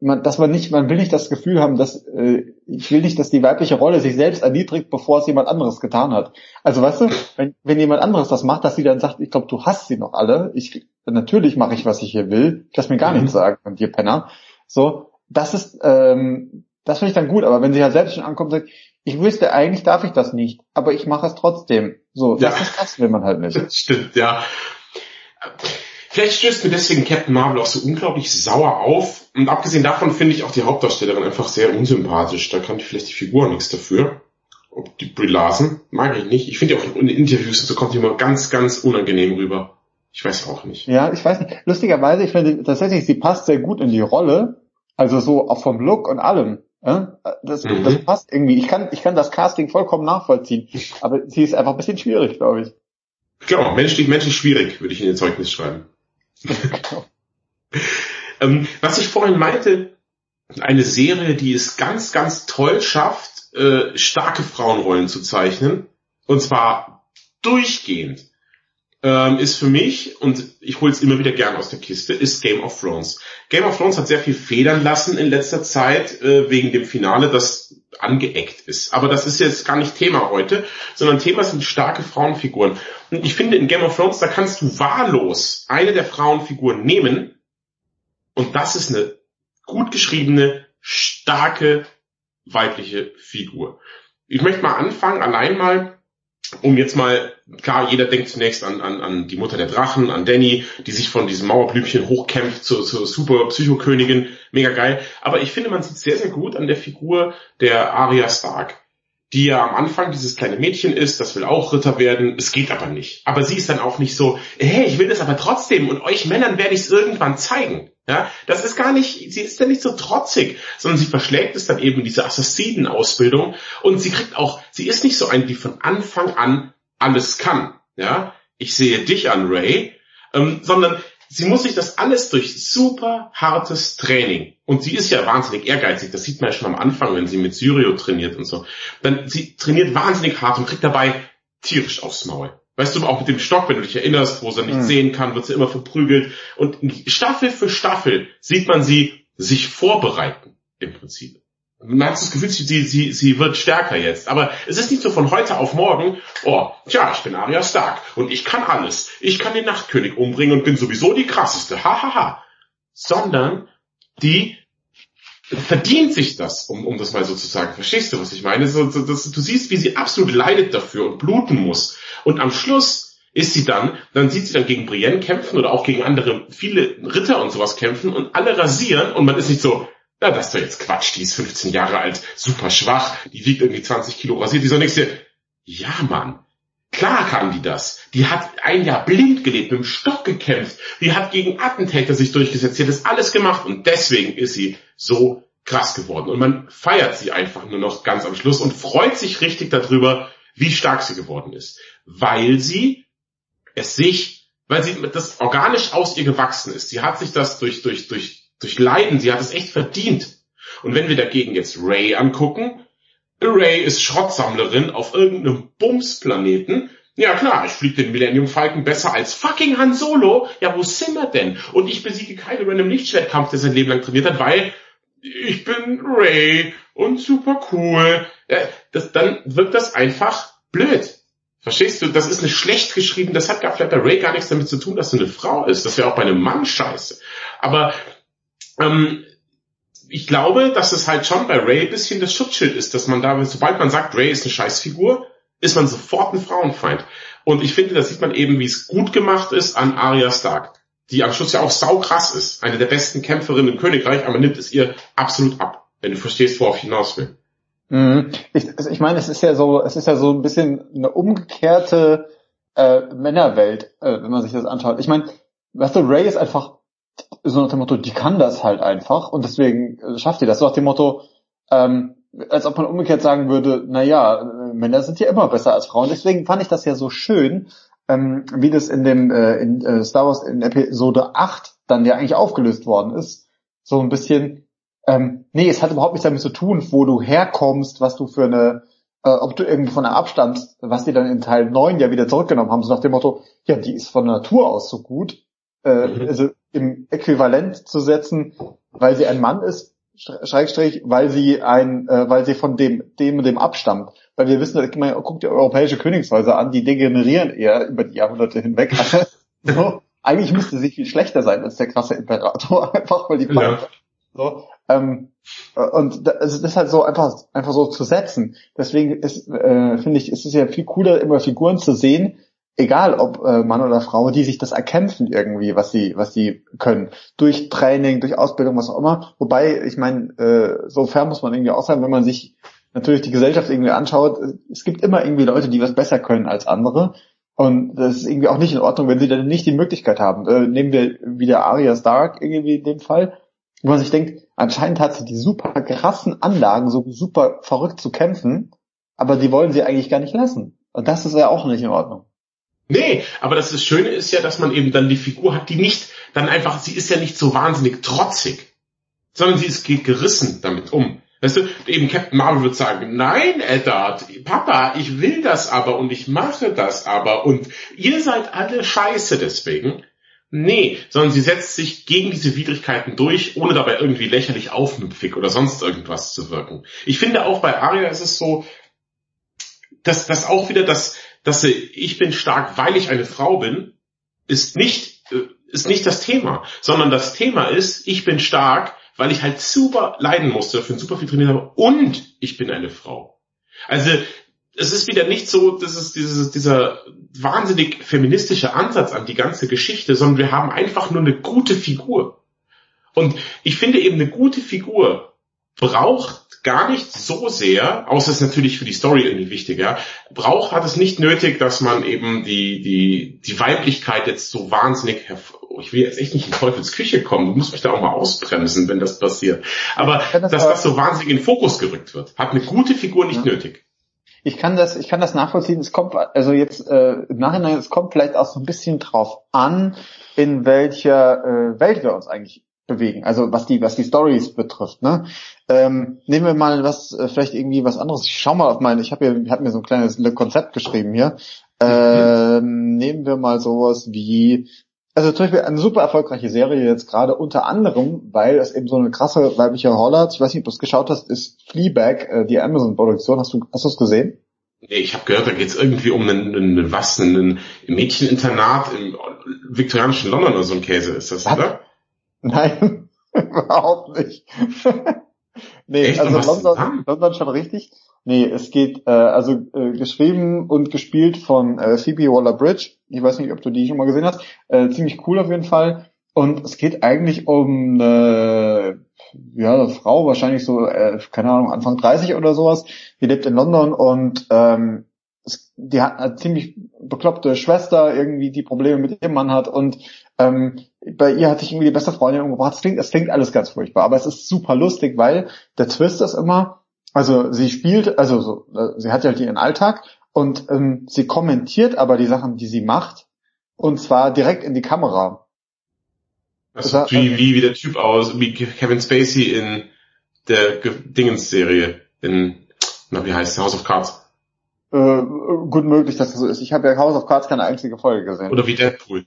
Speaker 1: Man, dass man nicht, man will nicht das Gefühl haben, dass äh, ich will nicht, dass die weibliche Rolle sich selbst erniedrigt, bevor es jemand anderes getan hat. Also weißt du, wenn, wenn jemand anderes das macht, dass sie dann sagt, ich glaube, du hast sie noch alle. Ich natürlich mache ich, was ich hier will. Lass mir gar mhm. nichts sagen von dir, Penner. So, das ist, ähm, das finde ich dann gut. Aber wenn sie halt selbst schon ankommt, und sagt, ich wüsste, eigentlich darf ich das nicht, aber ich mache es trotzdem. So,
Speaker 2: ja. das ist das will man halt nicht. Stimmt, ja. Vielleicht stößt mir deswegen Captain Marvel auch so unglaublich sauer auf. Und abgesehen davon finde ich auch die Hauptdarstellerin einfach sehr unsympathisch. Da kann ich vielleicht die Figur nichts dafür. Ob die Brie Larson, mag ich nicht. Ich finde auch in Interviews so kommt die immer ganz, ganz unangenehm rüber. Ich weiß auch nicht.
Speaker 1: Ja, ich weiß nicht. Lustigerweise, ich finde tatsächlich, sie passt sehr gut in die Rolle. Also so auch vom Look und allem. Das, mhm. das passt irgendwie. Ich kann, ich kann das Casting vollkommen nachvollziehen. Aber sie ist einfach ein bisschen schwierig, glaube ich.
Speaker 2: Genau, menschlich, menschlich schwierig, würde ich in den Zeugnis schreiben. Genau. Ähm, was ich vorhin meinte, eine Serie, die es ganz, ganz toll schafft, äh, starke Frauenrollen zu zeichnen. Und zwar durchgehend ähm, ist für mich, und ich hole es immer wieder gern aus der Kiste, ist Game of Thrones. Game of Thrones hat sehr viel federn lassen in letzter Zeit äh, wegen dem Finale, das angeeckt ist. Aber das ist jetzt gar nicht Thema heute, sondern Thema sind starke Frauenfiguren. Und ich finde, in Game of Thrones, da kannst du wahllos eine der Frauenfiguren nehmen und das ist eine gut geschriebene, starke weibliche Figur. Ich möchte mal anfangen, allein mal um jetzt mal, klar, jeder denkt zunächst an, an, an die Mutter der Drachen, an Danny, die sich von diesem Mauerblümchen hochkämpft zur, zur super Psychokönigin, mega geil. Aber ich finde, man sieht sehr, sehr gut an der Figur der Arya Stark, die ja am Anfang dieses kleine Mädchen ist, das will auch Ritter werden, es geht aber nicht. Aber sie ist dann auch nicht so, hey, ich will das aber trotzdem und euch Männern werde ich es irgendwann zeigen. Ja, das ist gar nicht, sie ist ja nicht so trotzig, sondern sie verschlägt es dann eben diese Assassinen-Ausbildung und sie kriegt auch, sie ist nicht so eine, die von Anfang an alles kann. Ja, ich sehe dich an, Ray, ähm, sondern sie muss sich das alles durch super hartes Training und sie ist ja wahnsinnig ehrgeizig, das sieht man ja schon am Anfang, wenn sie mit Syrio trainiert und so. Dann sie trainiert wahnsinnig hart und kriegt dabei tierisch aufs Maul. Weißt du, auch mit dem Stock, wenn du dich erinnerst, wo sie nicht mhm. sehen kann, wird sie immer verprügelt. Und Staffel für Staffel sieht man sie sich vorbereiten, im Prinzip. Man hat das Gefühl, sie, sie, sie wird stärker jetzt. Aber es ist nicht so von heute auf morgen, oh, tja, ich bin Arya Stark und ich kann alles. Ich kann den Nachtkönig umbringen und bin sowieso die krasseste. Hahaha. Ha, ha. Sondern die verdient sich das, um, um das mal so zu sagen. Verstehst du, was ich meine? So, so, das, du siehst, wie sie absolut leidet dafür und bluten muss. Und am Schluss ist sie dann, dann sieht sie dann gegen Brienne kämpfen oder auch gegen andere, viele Ritter und sowas kämpfen und alle rasieren und man ist nicht so, na, das ist doch jetzt Quatsch, die ist 15 Jahre alt, super schwach, die wiegt irgendwie 20 Kilo rasiert, die soll nichts hier. Ja, Mann. Klar kann die das. Die hat ein Jahr blind gelebt, mit dem Stock gekämpft. Die hat gegen Attentäter sich durchgesetzt. Die hat das alles gemacht und deswegen ist sie so krass geworden. Und man feiert sie einfach nur noch ganz am Schluss und freut sich richtig darüber, wie stark sie geworden ist. Weil sie es sich, weil sie das organisch aus ihr gewachsen ist. Sie hat sich das durch, durch, durch, durch Leiden, sie hat es echt verdient. Und wenn wir dagegen jetzt Ray angucken, Ray ist Schrottsammlerin auf irgendeinem Bumsplaneten. Ja klar, ich fliege den Millennium Falcon besser als fucking Han Solo. Ja, wo sind wir denn? Und ich besiege Kylo Ren im Lichtschwertkampf, der sein Leben lang trainiert hat, weil ich bin Ray und super cool. Ja, das, dann wirkt das einfach blöd. Verstehst du? Das ist eine schlecht geschrieben, das hat gar vielleicht bei Ray gar nichts damit zu tun, dass sie eine Frau ist. Das wäre auch bei einem Mann scheiße. Aber ähm, ich glaube, dass es halt schon bei Ray ein bisschen das Schutzschild ist, dass man da, sobald man sagt, Ray ist eine Scheißfigur, ist man sofort ein Frauenfeind. Und ich finde, da sieht man eben, wie es gut gemacht ist an Arya Stark. die am Schluss ja auch saukrass ist, eine der besten Kämpferinnen im Königreich, aber nimmt es ihr absolut ab, wenn du verstehst, worauf ich hinaus will.
Speaker 1: Mhm. Ich, also ich meine, es ist ja so, es ist ja so ein bisschen eine umgekehrte äh, Männerwelt, äh, wenn man sich das anschaut. Ich meine, weißt du, Ray ist einfach so nach dem Motto, die kann das halt einfach und deswegen äh, schafft sie das. So nach dem Motto, ähm, als ob man umgekehrt sagen würde, na ja, Männer sind ja immer besser als Frauen. Deswegen fand ich das ja so schön, ähm, wie das in dem äh, in äh, Star Wars in Episode 8 dann ja eigentlich aufgelöst worden ist. So ein bisschen, ähm, nee, es hat überhaupt nichts damit zu tun, wo du herkommst, was du für eine, äh, ob du irgendwie von der Abstand, was die dann in Teil 9 ja wieder zurückgenommen haben, so nach dem Motto, ja, die ist von Natur aus so gut. Äh, mhm. Also im Äquivalent zu setzen, weil sie ein Mann ist, Schrägstrich, weil sie ein, äh, weil sie von dem, dem und dem abstammt. Weil wir wissen, man guckt die europäische Königshäuser an, die degenerieren eher über die Jahrhunderte hinweg. so, eigentlich müsste sie viel schlechter sein als der krasse Imperator, einfach weil die ja. so, ähm, und da, also das ist halt so einfach, einfach so zu setzen. Deswegen ist, äh, finde ich, ist es ja viel cooler, immer Figuren zu sehen, egal ob äh, Mann oder Frau, die sich das erkämpfen irgendwie, was sie, was sie können. Durch Training, durch Ausbildung, was auch immer. Wobei, ich meine, äh, so fair muss man irgendwie auch sein, wenn man sich natürlich die Gesellschaft irgendwie anschaut, es gibt immer irgendwie Leute, die was besser können als andere. Und das ist irgendwie auch nicht in Ordnung, wenn sie dann nicht die Möglichkeit haben. Äh, nehmen wir wieder Arya Stark irgendwie in dem Fall, wo man sich denkt, anscheinend hat sie die super krassen Anlagen, so super verrückt zu kämpfen, aber die wollen sie eigentlich gar nicht lassen. Und das ist ja auch nicht in Ordnung.
Speaker 2: Nee, aber das, das Schöne ist ja, dass man eben dann die Figur hat, die nicht, dann einfach, sie ist ja nicht so wahnsinnig trotzig, sondern sie ist gerissen damit um. Weißt du, eben Captain Marvel wird sagen, nein, Eddard, Papa, ich will das aber und ich mache das aber und ihr seid alle scheiße deswegen. Nee, sondern sie setzt sich gegen diese Widrigkeiten durch, ohne dabei irgendwie lächerlich aufmüpfig oder sonst irgendwas zu wirken. Ich finde auch bei Arya ist es so, dass das auch wieder das, dass sie, ich bin stark, weil ich eine Frau bin, ist nicht, äh, ist nicht das Thema, sondern das Thema ist, ich bin stark, weil ich halt super leiden musste, für super viel trainiert habe und ich bin eine Frau. Also es ist wieder nicht so, dass es dieses, dieser wahnsinnig feministische Ansatz an die ganze Geschichte, sondern wir haben einfach nur eine gute Figur. Und ich finde eben eine gute Figur braucht gar nicht so sehr, außer es ist natürlich für die Story irgendwie wichtig, ja, braucht, hat es nicht nötig, dass man eben die, die, die Weiblichkeit jetzt so wahnsinnig oh, ich will jetzt echt nicht in Teufels Küche kommen, du musst mich da auch mal ausbremsen, wenn das passiert. Aber das dass das so wahnsinnig in den Fokus gerückt wird, hat eine gute Figur nicht ja. nötig.
Speaker 1: Ich kann das, ich kann das nachvollziehen. Es kommt, also jetzt äh, im Nachhinein, es kommt vielleicht auch so ein bisschen drauf an, in welcher äh, Welt wir uns eigentlich bewegen. Also was die, was die Stories betrifft. Ne? Ähm, nehmen wir mal was, äh, vielleicht irgendwie was anderes. Ich schau mal auf meine, ich habe hier, ich hab mir so ein kleines Konzept geschrieben hier. Ähm, nehmen wir mal sowas wie, also zum Beispiel eine super erfolgreiche Serie jetzt gerade unter anderem, weil es eben so eine krasse weibliche Rolle hat. Ich weiß nicht, ob du es geschaut hast, ist Fleabag, äh, die Amazon-Produktion. Hast du, hast du es gesehen?
Speaker 2: Nee, ich habe gehört, da geht es irgendwie um einen, einen was, einen Mädcheninternat im viktorianischen London oder so ein Käse ist das, was? oder?
Speaker 1: Nein, überhaupt nicht. nee, Echt? also London, London schon richtig. Nee, es geht, äh, also äh, geschrieben und gespielt von äh, Phoebe Waller-Bridge. Ich weiß nicht, ob du die schon mal gesehen hast. Äh, ziemlich cool auf jeden Fall. Und es geht eigentlich um eine, ja, eine Frau, wahrscheinlich so, äh, keine Ahnung, Anfang 30 oder sowas. Die lebt in London und ähm, es, die hat eine ziemlich bekloppte Schwester, irgendwie die Probleme mit ihrem Mann hat und ähm, bei ihr hatte ich irgendwie die beste Freundin umgebracht. Es klingt, es klingt alles ganz furchtbar, aber es ist super lustig, weil der Twist ist immer, also sie spielt, also so, sie hat ja halt ihren Alltag und ähm, sie kommentiert aber die Sachen, die sie macht, und zwar direkt in die Kamera.
Speaker 2: Also war, wie, wie, wie der Typ aus, wie Kevin Spacey in der Dingens-Serie, in, na, wie heißt House of Cards?
Speaker 1: Äh, gut möglich, dass das so ist. Ich habe ja House of Cards keine einzige Folge gesehen.
Speaker 2: Oder wie Deadpool.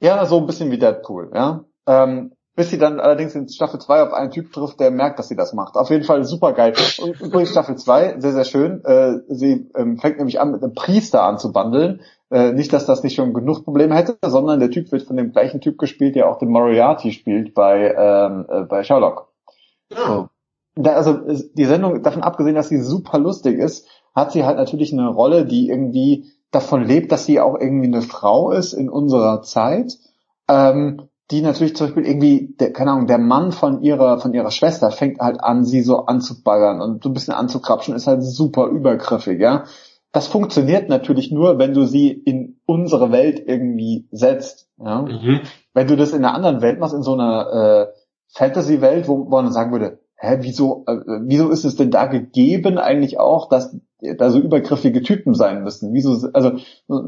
Speaker 1: Ja, so ein bisschen wie Deadpool, ja. Ähm, bis sie dann allerdings in Staffel 2 auf einen Typ trifft, der merkt, dass sie das macht. Auf jeden Fall super geil. Und übrigens Staffel 2, sehr, sehr schön. Äh, sie ähm, fängt nämlich an, mit einem Priester anzubandeln. Äh, nicht, dass das nicht schon genug Probleme hätte, sondern der Typ wird von dem gleichen Typ gespielt, der auch den Moriarty spielt bei, ähm, äh, bei Sherlock. Ja. So. Da, also die Sendung, davon abgesehen, dass sie super lustig ist, hat sie halt natürlich eine Rolle, die irgendwie davon lebt, dass sie auch irgendwie eine Frau ist in unserer Zeit ähm, die natürlich zum Beispiel irgendwie, der, keine Ahnung, der Mann von ihrer, von ihrer Schwester fängt halt an, sie so anzubaggern und so ein bisschen anzukrapschen, ist halt super übergriffig, ja. Das funktioniert natürlich nur, wenn du sie in unsere Welt irgendwie setzt, ja. Mhm. Wenn du das in einer anderen Welt machst, in so einer äh, Fantasy-Welt, wo, wo man sagen würde, hä, wieso, äh, wieso ist es denn da gegeben eigentlich auch, dass da so übergriffige Typen sein müssen? Wieso, also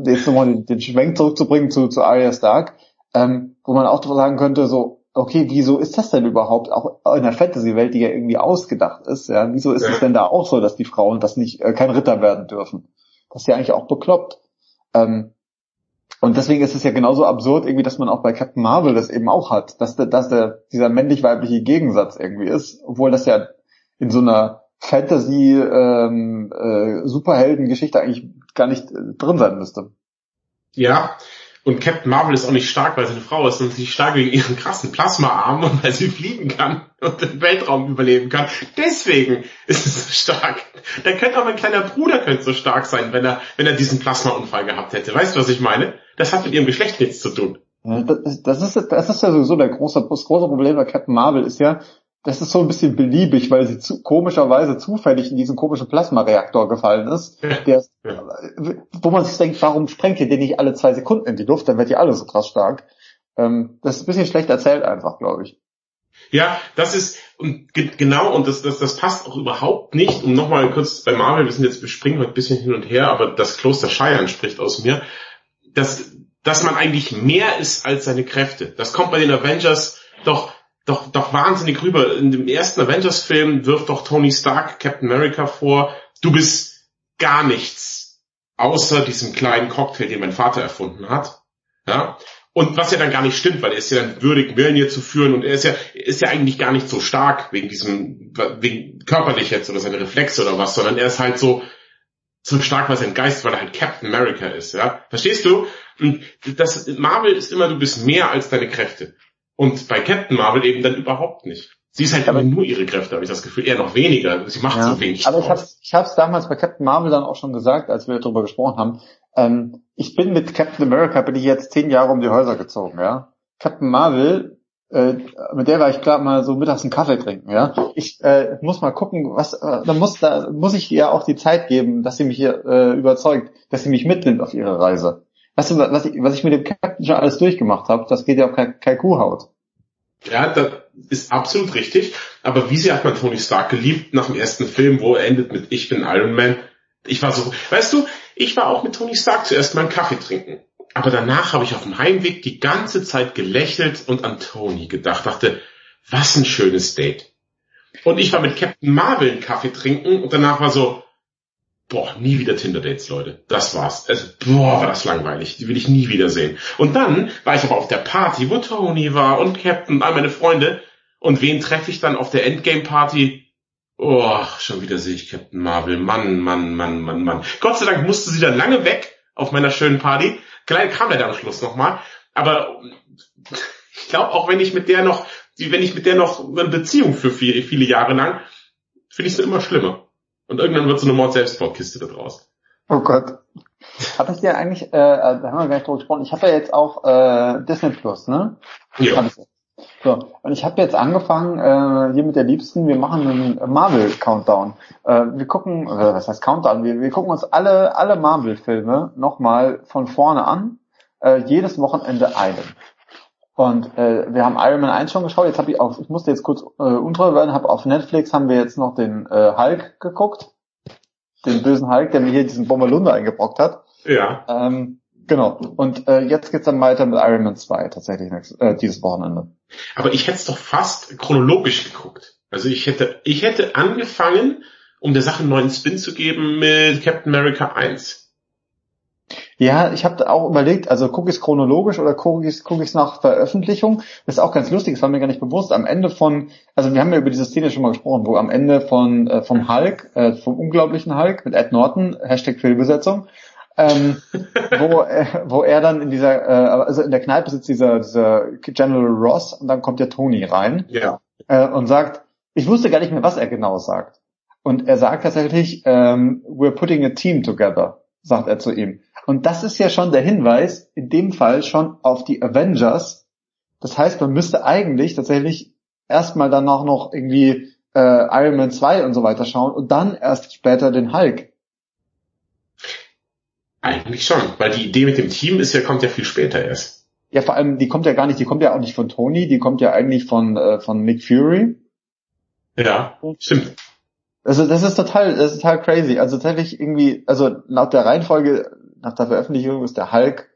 Speaker 1: jetzt nochmal den, den Schwenk zurückzubringen zu, zu Arya Stark, ähm, wo man auch sagen könnte, so, okay, wieso ist das denn überhaupt auch in der Fantasy-Welt, die ja irgendwie ausgedacht ist, ja, wieso ist es ja. denn da auch so, dass die Frauen das nicht, äh, kein Ritter werden dürfen? Das ist ja eigentlich auch bekloppt. Ähm, und deswegen ist es ja genauso absurd irgendwie, dass man auch bei Captain Marvel das eben auch hat, dass, der, dass der, dieser männlich-weibliche Gegensatz irgendwie ist, obwohl das ja in so einer Fantasy ähm, äh, Superhelden-Geschichte eigentlich gar nicht äh, drin sein müsste.
Speaker 2: Ja, und Captain Marvel ist auch nicht stark, weil sie eine Frau ist, sondern sie ist stark wegen ihren krassen Plasmaarm und weil sie fliegen kann und den Weltraum überleben kann. Deswegen ist es so stark. Da könnte auch mein kleiner Bruder könnte so stark sein, wenn er, wenn er diesen Plasmaunfall gehabt hätte. Weißt du, was ich meine? Das hat mit ihrem Geschlecht nichts zu tun.
Speaker 1: Das, das, ist, das ist ja sowieso der große, das große Problem bei Captain Marvel ist ja, das ist so ein bisschen beliebig, weil sie zu, komischerweise zufällig in diesen komischen Plasmareaktor gefallen ist, der, wo man sich denkt, warum sprengt ihr den nicht alle zwei Sekunden in die Luft, dann wird ihr alle so krass stark. Ähm, das ist ein bisschen schlecht erzählt einfach, glaube ich.
Speaker 2: Ja, das ist und ge genau und das, das, das passt auch überhaupt nicht. Um nochmal kurz bei Marvel, wir sind jetzt bespringen heute ein bisschen hin und her, aber das Kloster Shire spricht aus mir, dass, dass man eigentlich mehr ist als seine Kräfte. Das kommt bei den Avengers doch doch, doch wahnsinnig rüber. In dem ersten Avengers-Film wirft doch Tony Stark Captain America vor, du bist gar nichts, außer diesem kleinen Cocktail, den mein Vater erfunden hat. Ja. Und was ja dann gar nicht stimmt, weil er ist ja dann würdig, Mjölnir zu führen und er ist ja, ist ja eigentlich gar nicht so stark wegen diesem, wegen körperlich jetzt oder seine Reflexe oder was, sondern er ist halt so, so stark, weil sein Geist, weil er halt Captain America ist, ja. Verstehst du? Und das, Marvel ist immer, du bist mehr als deine Kräfte. Und bei Captain Marvel eben dann überhaupt nicht. Sie ist halt aber nur ihre Kräfte, habe ich das Gefühl, eher noch weniger. Sie macht ja, so wenig.
Speaker 1: Aber ich habe es damals bei Captain Marvel dann auch schon gesagt, als wir darüber gesprochen haben. Ähm, ich bin mit Captain America, bin ich jetzt zehn Jahre um die Häuser gezogen, ja. Captain Marvel, äh, mit der war ich klar mal so mittags einen Kaffee trinken, ja. Ich äh, muss mal gucken, was, äh, da muss da muss ich ihr auch die Zeit geben, dass sie mich hier äh, überzeugt, dass sie mich mitnimmt auf ihre Reise. Weißt du, was ich, was ich mit dem Captain schon alles durchgemacht habe, das geht ja auf keine, keine Kuhhaut.
Speaker 2: Ja, das ist absolut richtig. Aber wie sehr hat man Tony Stark geliebt nach dem ersten Film, wo er endet mit Ich bin Iron Man? Ich war so, weißt du, ich war auch mit Tony Stark zuerst mal einen Kaffee trinken. Aber danach habe ich auf dem Heimweg die ganze Zeit gelächelt und an Tony gedacht, dachte, was ein schönes Date. Und ich war mit Captain Marvel einen Kaffee trinken und danach war so, boah, nie wieder Tinder-Dates, Leute. Das war's. Also, boah, war das langweilig. Die will ich nie wieder sehen. Und dann war ich aber auf der Party, wo Tony war und Captain und all meine Freunde. Und wen treffe ich dann auf der Endgame-Party? Oh, schon wieder sehe ich Captain Marvel. Mann, Mann, Mann, Mann, Mann. Gott sei Dank musste sie dann lange weg auf meiner schönen Party. Klein kam der dann am Schluss nochmal. Aber ich glaube, auch wenn ich mit der noch, wenn ich mit der noch eine Beziehung für viele, viele Jahre lang, finde ich es immer schlimmer. Und irgendwann wird so eine Mord-Selbstmordkiste da draus.
Speaker 1: Oh Gott. Habe ich dir eigentlich, äh, da haben wir gar nicht drüber gesprochen, ich habe ja jetzt auch äh, Disney Plus, ne? Ja. So, und ich habe jetzt angefangen, äh, hier mit der Liebsten, wir machen einen Marvel-Countdown. Äh, wir gucken, äh, was heißt Countdown? Wir, wir gucken uns alle, alle Marvel-Filme nochmal von vorne an, äh, jedes Wochenende einen. Und äh, wir haben Iron Man 1 schon geschaut. Jetzt habe ich auf, ich musste jetzt kurz äh, untreu werden, habe auf Netflix haben wir jetzt noch den äh, Hulk geguckt. Den bösen Hulk, der mir hier diesen Bommerlunder eingebrockt hat.
Speaker 2: Ja.
Speaker 1: Ähm, genau. Und äh, jetzt geht's dann weiter mit Iron Man 2 tatsächlich nächstes, äh, dieses Wochenende.
Speaker 2: Aber ich hätte es doch fast chronologisch geguckt. Also ich hätte, ich hätte angefangen, um der Sache einen neuen Spin zu geben, mit Captain America 1.
Speaker 1: Ja, ich habe auch überlegt, also gucke ich es chronologisch oder gucke ich es guck nach Veröffentlichung. Das ist auch ganz lustig, das war mir gar nicht bewusst. Am Ende von, also wir haben ja über diese Szene schon mal gesprochen, wo am Ende von äh, vom Hulk, äh, vom unglaublichen Hulk mit Ed Norton, Hashtag Fehlbesetzung, ähm, wo, äh, wo er dann in dieser, äh, also in der Kneipe sitzt dieser, dieser General Ross und dann kommt der Tony rein
Speaker 2: ja.
Speaker 1: äh, und sagt, ich wusste gar nicht mehr, was er genau sagt. Und er sagt tatsächlich, ähm, we're putting a team together, sagt er zu ihm. Und das ist ja schon der Hinweis, in dem Fall schon auf die Avengers Das heißt, man müsste eigentlich tatsächlich erstmal dann auch noch irgendwie äh, Iron Man 2 und so weiter schauen und dann erst später den Hulk.
Speaker 2: Eigentlich schon, weil die Idee mit dem Team ist ja, kommt ja viel später erst.
Speaker 1: Ja, vor allem, die kommt ja gar nicht, die kommt ja auch nicht von Tony, die kommt ja eigentlich von, äh, von Nick Fury.
Speaker 2: Ja, stimmt.
Speaker 1: Also das ist total, das ist total crazy. Also tatsächlich irgendwie, also laut der Reihenfolge, nach der Veröffentlichung ist der Hulk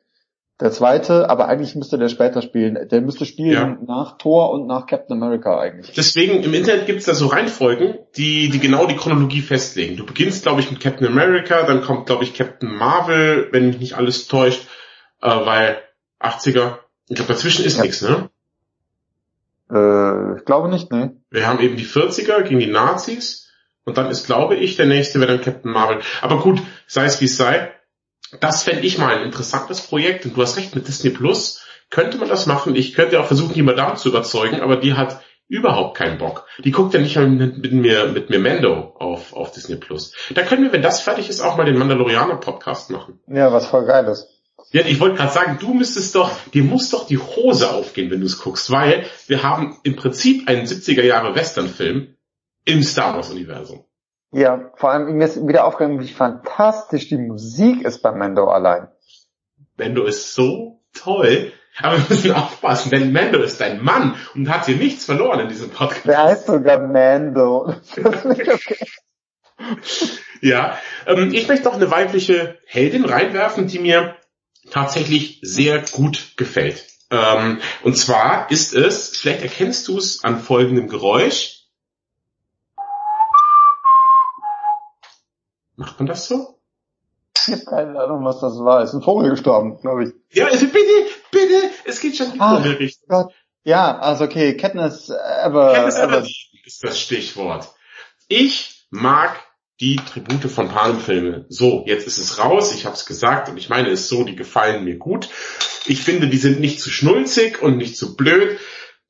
Speaker 1: der zweite, aber eigentlich müsste der später spielen. Der müsste spielen ja. nach Thor und nach Captain America eigentlich.
Speaker 2: Deswegen im Internet gibt es da so Reihenfolgen, die, die genau die Chronologie festlegen. Du beginnst, glaube ich, mit Captain America, dann kommt, glaube ich, Captain Marvel, wenn mich nicht alles täuscht, äh, weil 80er. Ich glaube, dazwischen ist ja. nichts, ne?
Speaker 1: Äh, ich glaube nicht, ne.
Speaker 2: Wir haben eben die 40er gegen die Nazis und dann ist, glaube ich, der nächste wäre dann Captain Marvel. Aber gut, sei es wie es sei das fände ich mal ein interessantes Projekt. Und du hast recht, mit Disney Plus könnte man das machen. Ich könnte auch versuchen, die Madame zu überzeugen, aber die hat überhaupt keinen Bock. Die guckt ja nicht mit, mit mir, mit mir Mando auf, auf Disney Plus. Da können wir, wenn das fertig ist, auch mal den Mandalorianer Podcast machen.
Speaker 1: Ja, was voll geil ist.
Speaker 2: Ja, ich wollte gerade sagen, du müsstest doch, dir muss doch die Hose aufgehen, wenn du es guckst, weil wir haben im Prinzip einen 70er Jahre Western-Film im Star Wars Universum.
Speaker 1: Ja, vor allem mir ist wieder aufgegangen, wie fantastisch die Musik ist bei Mando allein.
Speaker 2: Mando ist so toll. Aber wir müssen aufpassen, denn Mando ist ein Mann und hat hier nichts verloren in diesem Podcast.
Speaker 1: Der heißt sogar Mando. okay.
Speaker 2: ja, ähm, ich möchte noch eine weibliche Heldin reinwerfen, die mir tatsächlich sehr gut gefällt. Ähm, und zwar ist es, vielleicht erkennst du es an folgendem Geräusch. Macht man das so?
Speaker 1: Ich habe keine Ahnung, was das war. Ist ein Vogel gestorben, glaube ich.
Speaker 2: Ja, also bitte, bitte, es geht schon in die Vogelrichtung. Gott.
Speaker 1: Ja, also okay, Katniss Ever. Katniss Ever
Speaker 2: ist das Stichwort. Ich mag die Tribute von Panem Filme. So, jetzt ist es raus, ich habe es gesagt und ich meine es so, die gefallen mir gut. Ich finde, die sind nicht zu schnulzig und nicht zu blöd.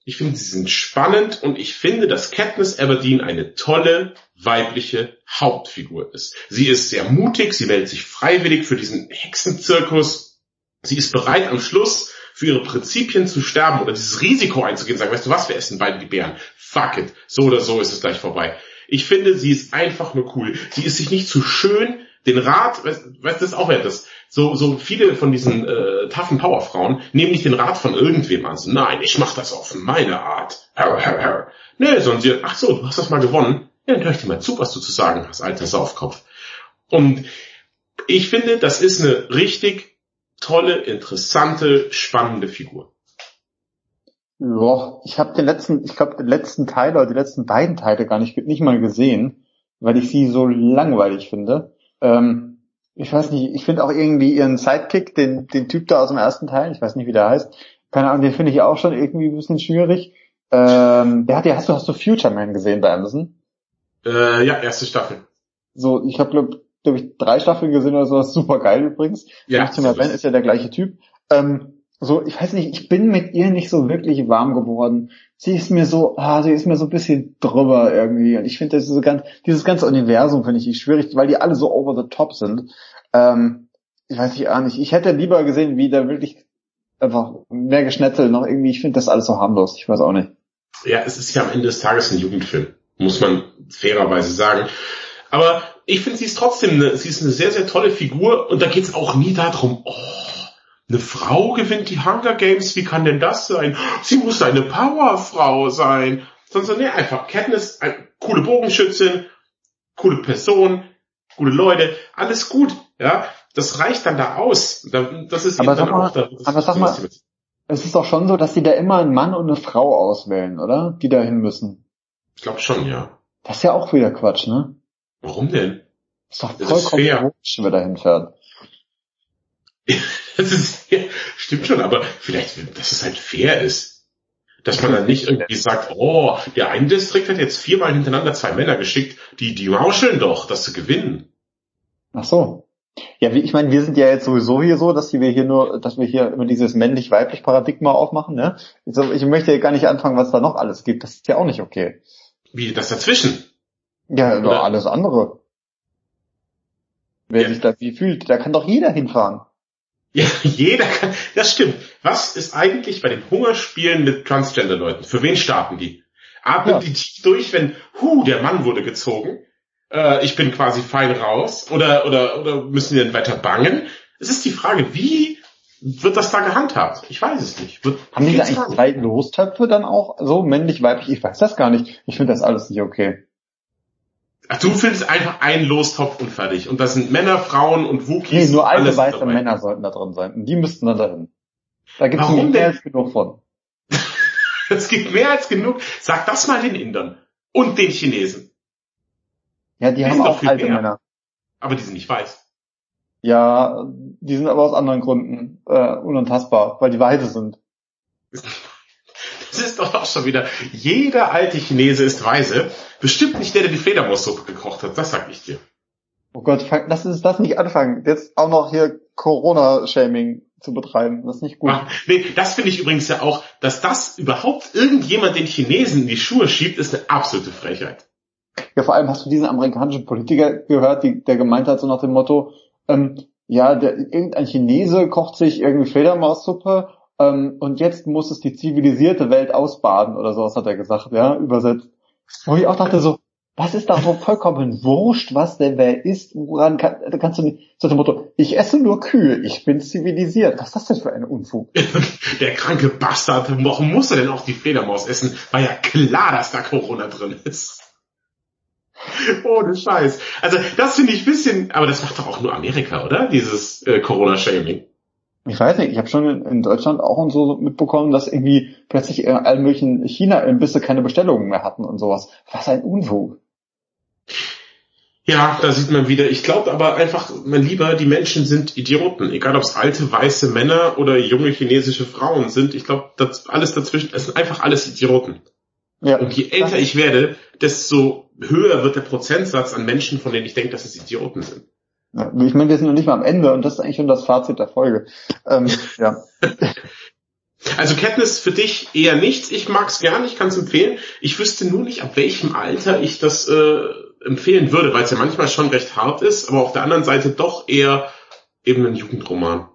Speaker 2: Ich finde, sie sind spannend und ich finde, dass Katniss Everdeen eine tolle weibliche Hauptfigur ist. Sie ist sehr mutig, sie meldet sich freiwillig für diesen Hexenzirkus. Sie ist bereit am Schluss für ihre Prinzipien zu sterben oder dieses Risiko einzugehen, sagen, weißt du was, wir essen beide die Bären. Fuck it. So oder so ist es gleich vorbei. Ich finde, sie ist einfach nur cool. Sie ist sich nicht zu schön. Den Rat, weißt, weißt du, das ist auch etwas. So, so viele von diesen äh, taffen Powerfrauen nehmen nicht den Rat von irgendwem an. So, nein, ich mach das auf meine Art. Herr, herr, herr. Nee, sondern sie, ach so, du hast das mal gewonnen. Ja, dann höre ich dir mal zu, was du zu sagen hast, alter Saufkopf. Und ich finde, das ist eine richtig tolle, interessante, spannende Figur.
Speaker 1: Ja, ich habe den letzten, ich glaube den letzten Teil oder die letzten beiden Teile gar nicht, nicht mal gesehen, weil ich sie so langweilig finde. Ähm, ich weiß nicht, ich finde auch irgendwie ihren Sidekick, den, den Typ da aus dem ersten Teil, ich weiß nicht, wie der heißt, keine Ahnung, den finde ich auch schon irgendwie ein bisschen schwierig. Ähm, der hat ja, hast du, hast du Future Man gesehen bei Amazon?
Speaker 2: Äh, ja, erste Staffel.
Speaker 1: So, ich habe glaube glaub ich drei Staffeln gesehen oder sowas, super geil übrigens. Ja. Future Man ist ja der gleiche Typ. Ähm, so, ich weiß nicht, ich bin mit ihr nicht so wirklich warm geworden. Sie ist mir so, ah, sie ist mir so ein bisschen drüber irgendwie. Und ich finde, so ganz, dieses ganze Universum finde ich schwierig, weil die alle so over the top sind. Ähm, ich weiß nicht, auch nicht. Ich hätte lieber gesehen, wie da wirklich einfach mehr geschnetzelt noch irgendwie. Ich finde das alles so harmlos. Ich weiß auch nicht.
Speaker 2: Ja, es ist ja am Ende des Tages ein Jugendfilm, muss man fairerweise sagen. Aber ich finde, sie ist trotzdem eine, sie ist eine sehr, sehr tolle Figur und da geht es auch nie darum, oh, eine Frau gewinnt die Hunger Games, wie kann denn das sein? Sie muss eine Powerfrau sein. Sondern nee, einfach Katniss, eine coole Bogenschützin, coole Person, gute Leute, alles gut, ja. Das reicht dann da aus. Das ist
Speaker 1: aber sag mal, da, aber sag mal, es ist doch schon so, dass die da immer einen Mann und eine Frau auswählen, oder? Die da hin müssen.
Speaker 2: Ich glaube schon, ja.
Speaker 1: Das ist ja auch wieder Quatsch, ne?
Speaker 2: Warum denn?
Speaker 1: Das ist doch vollkommen komisch, wer da hinfährt.
Speaker 2: das ist, ja, stimmt schon, aber vielleicht, dass es halt fair ist. Dass man dann nicht irgendwie sagt, oh, der eine Distrikt hat jetzt viermal hintereinander zwei Männer geschickt, die, die mauscheln doch, dass sie gewinnen.
Speaker 1: Ach so. Ja, ich meine, wir sind ja jetzt sowieso hier so, dass wir hier nur, dass wir hier immer dieses männlich-weiblich Paradigma aufmachen, ne? Ich möchte ja gar nicht anfangen, was da noch alles gibt. Das ist ja auch nicht okay.
Speaker 2: Wie, das dazwischen?
Speaker 1: Ja, Oder? alles andere. Wer ja. sich da wie fühlt, da kann doch jeder hinfahren.
Speaker 2: Ja, jeder kann, das stimmt. Was ist eigentlich bei den Hungerspielen mit Transgender-Leuten? Für wen starten die? Atmen ja. die tief durch, wenn, hu, der Mann wurde gezogen? Äh, ich bin quasi fein raus? Oder, oder, oder müssen die dann weiter bangen? Es ist die Frage, wie wird das da gehandhabt? Ich weiß es nicht. Wird,
Speaker 1: Haben die da eigentlich drei Lostöpfe dann auch? So männlich, weiblich? Ich weiß das gar nicht. Ich finde das alles nicht okay.
Speaker 2: Ach, du findest einfach einen Lostopf und fertig. Und das sind Männer, Frauen und Wookies.
Speaker 1: Nee, nur alte weiße dabei. Männer sollten da drin sein. Und die müssten dann dahin. Da gibt es mehr als genug von.
Speaker 2: es gibt mehr als genug. Sag das mal den Indern. Und den Chinesen.
Speaker 1: Ja, die, die haben auch alte mehr. Männer.
Speaker 2: Aber die sind nicht weiß.
Speaker 1: Ja, die sind aber aus anderen Gründen äh, unantastbar, weil die weise sind.
Speaker 2: Das ist doch auch schon wieder, jeder alte Chinese ist weise. Bestimmt nicht der, der die Fledermaussuppe gekocht hat, das sag ich dir.
Speaker 1: Oh Gott, lass uns das nicht anfangen. Jetzt auch noch hier Corona-Shaming zu betreiben. Das ist nicht gut. Ach,
Speaker 2: nee, das finde ich übrigens ja auch, dass das überhaupt irgendjemand den Chinesen in die Schuhe schiebt, ist eine absolute Frechheit.
Speaker 1: Ja, vor allem hast du diesen amerikanischen Politiker gehört, die, der gemeint hat so nach dem Motto, ähm, ja, der, irgendein Chinese kocht sich irgendwie Fledermaussuppe ähm, und jetzt muss es die zivilisierte Welt ausbaden oder sowas hat er gesagt, ja, übersetzt. Wo ich auch dachte so, was ist da so vollkommen wurscht, was denn wer ist, woran kann, da kannst du nicht, so dem Motto, ich esse nur Kühe, ich bin zivilisiert. Was ist das denn für eine Unfug?
Speaker 2: Der kranke Bastard, warum muss er denn auch die Fledermaus essen? War ja klar, dass da Corona drin ist. Ohne Scheiß. Also das finde ich bisschen, aber das macht doch auch nur Amerika, oder? Dieses äh, Corona-Shaming.
Speaker 1: Ich weiß nicht, ich habe schon in Deutschland auch und so mitbekommen, dass irgendwie plötzlich in allen möglichen China-Imbisse keine Bestellungen mehr hatten und sowas. Was ein Unfug.
Speaker 2: Ja, da sieht man wieder. Ich glaube aber einfach, mein Lieber, die Menschen sind Idioten. Egal ob es alte weiße Männer oder junge chinesische Frauen sind. Ich glaube, das alles dazwischen, es sind einfach alles Idioten. Ja, und je älter ich werde, desto höher wird der Prozentsatz an Menschen, von denen ich denke, dass es Idioten sind.
Speaker 1: Ich meine, wir sind noch nicht mal am Ende und das ist eigentlich schon das Fazit der Folge. Ähm, ja.
Speaker 2: Also Kenntnis für dich eher nichts. Ich mag es gern, ich kann es empfehlen. Ich wüsste nur nicht, ab welchem Alter ich das äh, empfehlen würde, weil es ja manchmal schon recht hart ist, aber auf der anderen Seite doch eher eben ein Jugendroman.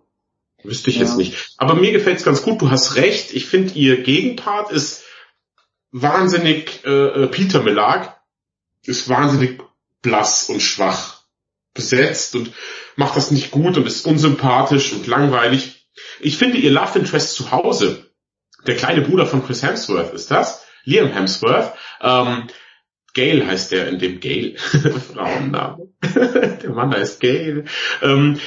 Speaker 2: Wüsste ich ja. jetzt nicht. Aber mir gefällt es ganz gut. Du hast recht. Ich finde, ihr Gegenpart ist wahnsinnig, äh, äh, Peter Melag ist wahnsinnig blass und schwach besetzt und macht das nicht gut und ist unsympathisch und langweilig. Ich finde ihr Love Interest zu Hause, der kleine Bruder von Chris Hemsworth ist das, Liam Hemsworth, ähm, Gail heißt der in dem Gail, Frauenname. der Mann heißt Gail. Ähm,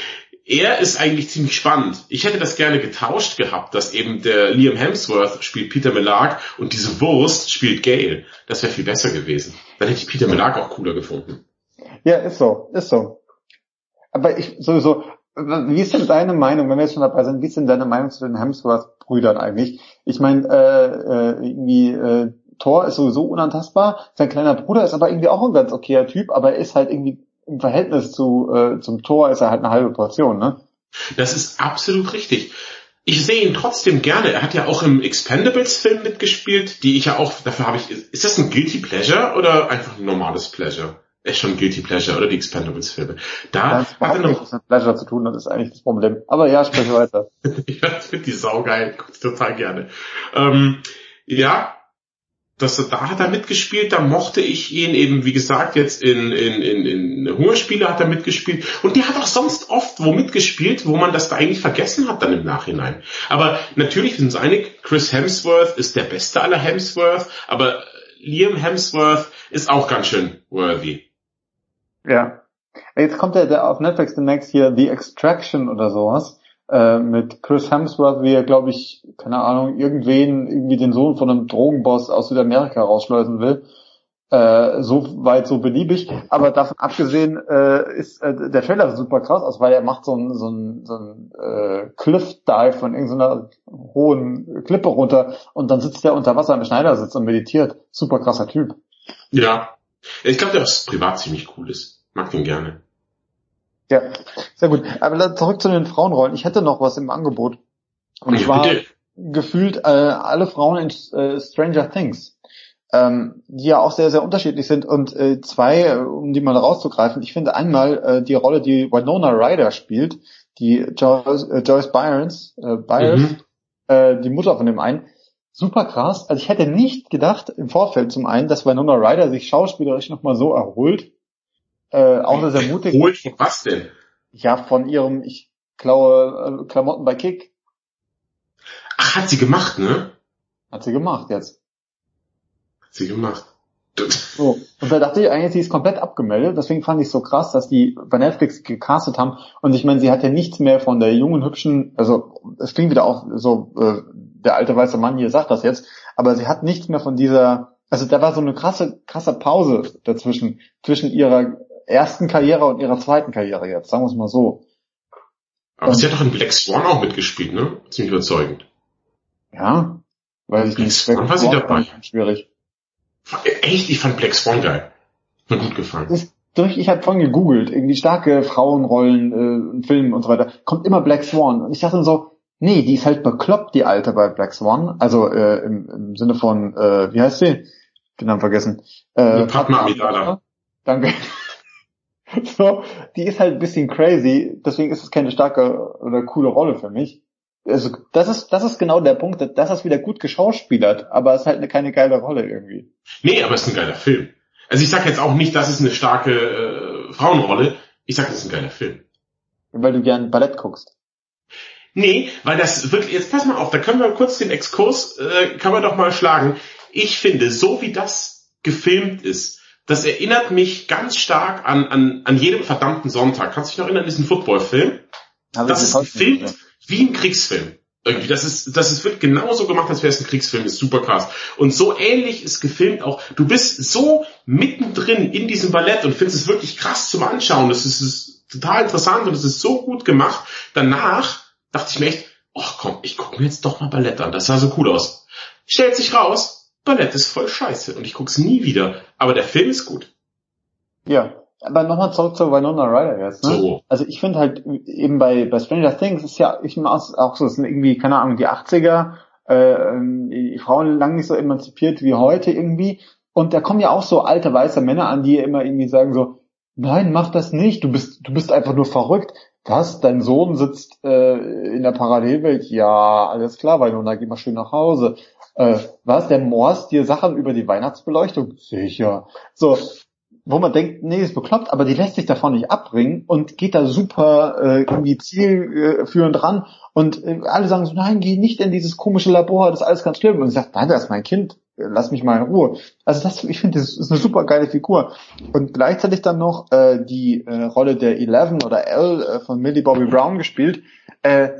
Speaker 2: er ist eigentlich ziemlich spannend. Ich hätte das gerne getauscht gehabt, dass eben der Liam Hemsworth spielt Peter Melag und diese Wurst spielt Gail. Das wäre viel besser gewesen. Dann hätte ich Peter Melag auch cooler gefunden.
Speaker 1: Ja, ist so, ist so. Aber ich sowieso, wie ist denn deine Meinung, wenn wir jetzt schon dabei sind, wie ist denn deine Meinung zu den Hemsworth-Brüdern eigentlich? Ich meine, äh, äh, irgendwie äh, Thor ist sowieso unantastbar, sein kleiner Bruder ist aber irgendwie auch ein ganz okayer Typ, aber er ist halt irgendwie im Verhältnis zu, äh, zum Tor ist er halt eine halbe Portion, ne?
Speaker 2: Das ist absolut richtig. Ich sehe ihn trotzdem gerne. Er hat ja auch im Expendables-Film mitgespielt, die ich ja auch, dafür habe ich, ist das ein Guilty Pleasure oder einfach ein normales Pleasure? Ist schon Guilty Pleasure oder die Expendables-Filme. Da
Speaker 1: das hat er noch was mit Pleasure zu tun, das ist eigentlich das Problem. Aber ja, spreche weiter.
Speaker 2: ich finde die saugeil, total gerne. Ähm, ja, das, da hat er mitgespielt, da mochte ich ihn eben, wie gesagt, jetzt in, in, in, in Hungerspiele hat er mitgespielt und der hat auch sonst oft wo mitgespielt, wo man das da eigentlich vergessen hat dann im Nachhinein. Aber natürlich sind uns einig, Chris Hemsworth ist der beste aller Hemsworth, aber Liam Hemsworth ist auch ganz schön worthy.
Speaker 1: Ja. Jetzt kommt der, der auf Netflix demnächst hier The Extraction oder sowas äh, mit Chris Hemsworth, wie er, glaube ich, keine Ahnung, irgendwen, irgendwie den Sohn von einem Drogenboss aus Südamerika rausschleusen will. Äh, so weit, so beliebig. Aber davon abgesehen äh, ist äh, der Trailer super krass aus, weil er macht so ein so so äh, Cliff-Dive von irgendeiner hohen Klippe runter und dann sitzt er unter Wasser im Schneidersitz und meditiert. Super krasser Typ.
Speaker 2: Ja. Ich glaube, der ist privat ziemlich cool ist. Mag den gerne.
Speaker 1: Ja, sehr gut. Aber zurück zu den Frauenrollen. Ich hätte noch was im Angebot. Und zwar bitte. gefühlt äh, alle Frauen in äh, Stranger Things, ähm, die ja auch sehr, sehr unterschiedlich sind. Und äh, zwei, äh, um die mal rauszugreifen, ich finde einmal äh, die Rolle, die Winona Ryder spielt, die Joyce, äh, Joyce Byers, Byers mhm. die Mutter von dem einen, super krass. Also ich hätte nicht gedacht im Vorfeld zum einen, dass Winona Ryder sich schauspielerisch nochmal so erholt. Äh, auch dass er mutig
Speaker 2: Erholt von was denn?
Speaker 1: Ja, von ihrem, ich klaue äh, Klamotten bei Kick.
Speaker 2: Ach, hat sie gemacht, ne?
Speaker 1: Hat sie gemacht jetzt.
Speaker 2: Hat sie gemacht.
Speaker 1: So. Und da dachte ich eigentlich, sie ist komplett abgemeldet. Deswegen fand ich es so krass, dass die bei Netflix gecastet haben. Und ich meine, sie hat ja nichts mehr von der jungen, hübschen, also es klingt wieder auch so, äh, der alte weiße Mann hier sagt das jetzt, aber sie hat nichts mehr von dieser, also da war so eine krasse, krasse Pause dazwischen, zwischen ihrer ersten Karriere und ihrer zweiten Karriere jetzt, sagen wir es mal so.
Speaker 2: Aber und, sie hat doch in Black Swan auch mitgespielt, ne? Ziemlich überzeugend.
Speaker 1: Ja, weil ich
Speaker 2: Black nicht. Swan war sie dabei.
Speaker 1: Schwierig.
Speaker 2: Echt? Ich fand Black Swan geil. Mir gut gefallen.
Speaker 1: Ist durch, ich habe vorhin gegoogelt, irgendwie starke Frauenrollen, äh, Filmen und so weiter. Kommt immer Black Swan. Und ich dachte so, nee, die ist halt bekloppt, die Alte bei Black Swan. Also äh, im, im Sinne von, äh, wie heißt sie? Den Namen vergessen.
Speaker 2: Äh, Padma Amidala.
Speaker 1: Danke. so, die ist halt ein bisschen crazy, deswegen ist es keine starke oder coole Rolle für mich also das ist, das ist genau der Punkt, dass das wieder gut geschauspielert, aber es ist halt eine, keine geile Rolle irgendwie.
Speaker 2: Nee, aber es ist ein geiler Film. Also ich sag jetzt auch nicht, das ist eine starke äh, Frauenrolle. Ich sag, das ist ein geiler Film.
Speaker 1: Weil du gern Ballett guckst.
Speaker 2: Nee, weil das wirklich, jetzt pass mal auf, da können wir kurz den Exkurs, äh, kann man doch mal schlagen. Ich finde, so wie das gefilmt ist, das erinnert mich ganz stark an, an, an jedem verdammten Sonntag. Kannst du dich noch erinnern diesen Footballfilm? Das ist gefilmt wie ein Kriegsfilm. Irgendwie, das ist, das ist, wird genauso gemacht, als wäre es ein Kriegsfilm, ist super krass. Und so ähnlich ist gefilmt auch, du bist so mittendrin in diesem Ballett und findest es wirklich krass zum Anschauen. Das ist, ist total interessant und es ist so gut gemacht. Danach dachte ich mir echt, ach komm, ich gucke mir jetzt doch mal Ballett an. Das sah so cool aus. Stellt sich raus, Ballett ist voll scheiße und ich guck's nie wieder. Aber der Film ist gut.
Speaker 1: Ja, aber nochmal zurück zu Winona Ryder jetzt. Ne? So. Also ich finde halt eben bei, bei Stranger Things ist ja ich auch so, es sind irgendwie, keine Ahnung, die 80er, äh, die Frauen lang nicht so emanzipiert wie heute irgendwie. Und da kommen ja auch so alte weiße Männer an, die immer irgendwie sagen so, nein, mach das nicht, du bist, du bist einfach nur verrückt. Was? Dein Sohn sitzt äh, in der Parallelwelt? Ja, alles klar, Winona, geh mal schön nach Hause. Äh, was? Der morst dir Sachen über die Weihnachtsbeleuchtung? Sicher. So, wo man denkt, nee, ist bekloppt, aber die lässt sich davon nicht abbringen und geht da super äh, irgendwie zielführend ran und äh, alle sagen so, nein, geh nicht in dieses komische Labor, das ist alles ganz schlimm. Und sie sagt, nein, das ist mein Kind, lass mich mal in Ruhe. Also das, ich finde, das ist eine super geile Figur. Und gleichzeitig dann noch äh, die äh, Rolle der Eleven oder L äh, von Millie Bobby Brown gespielt. Äh,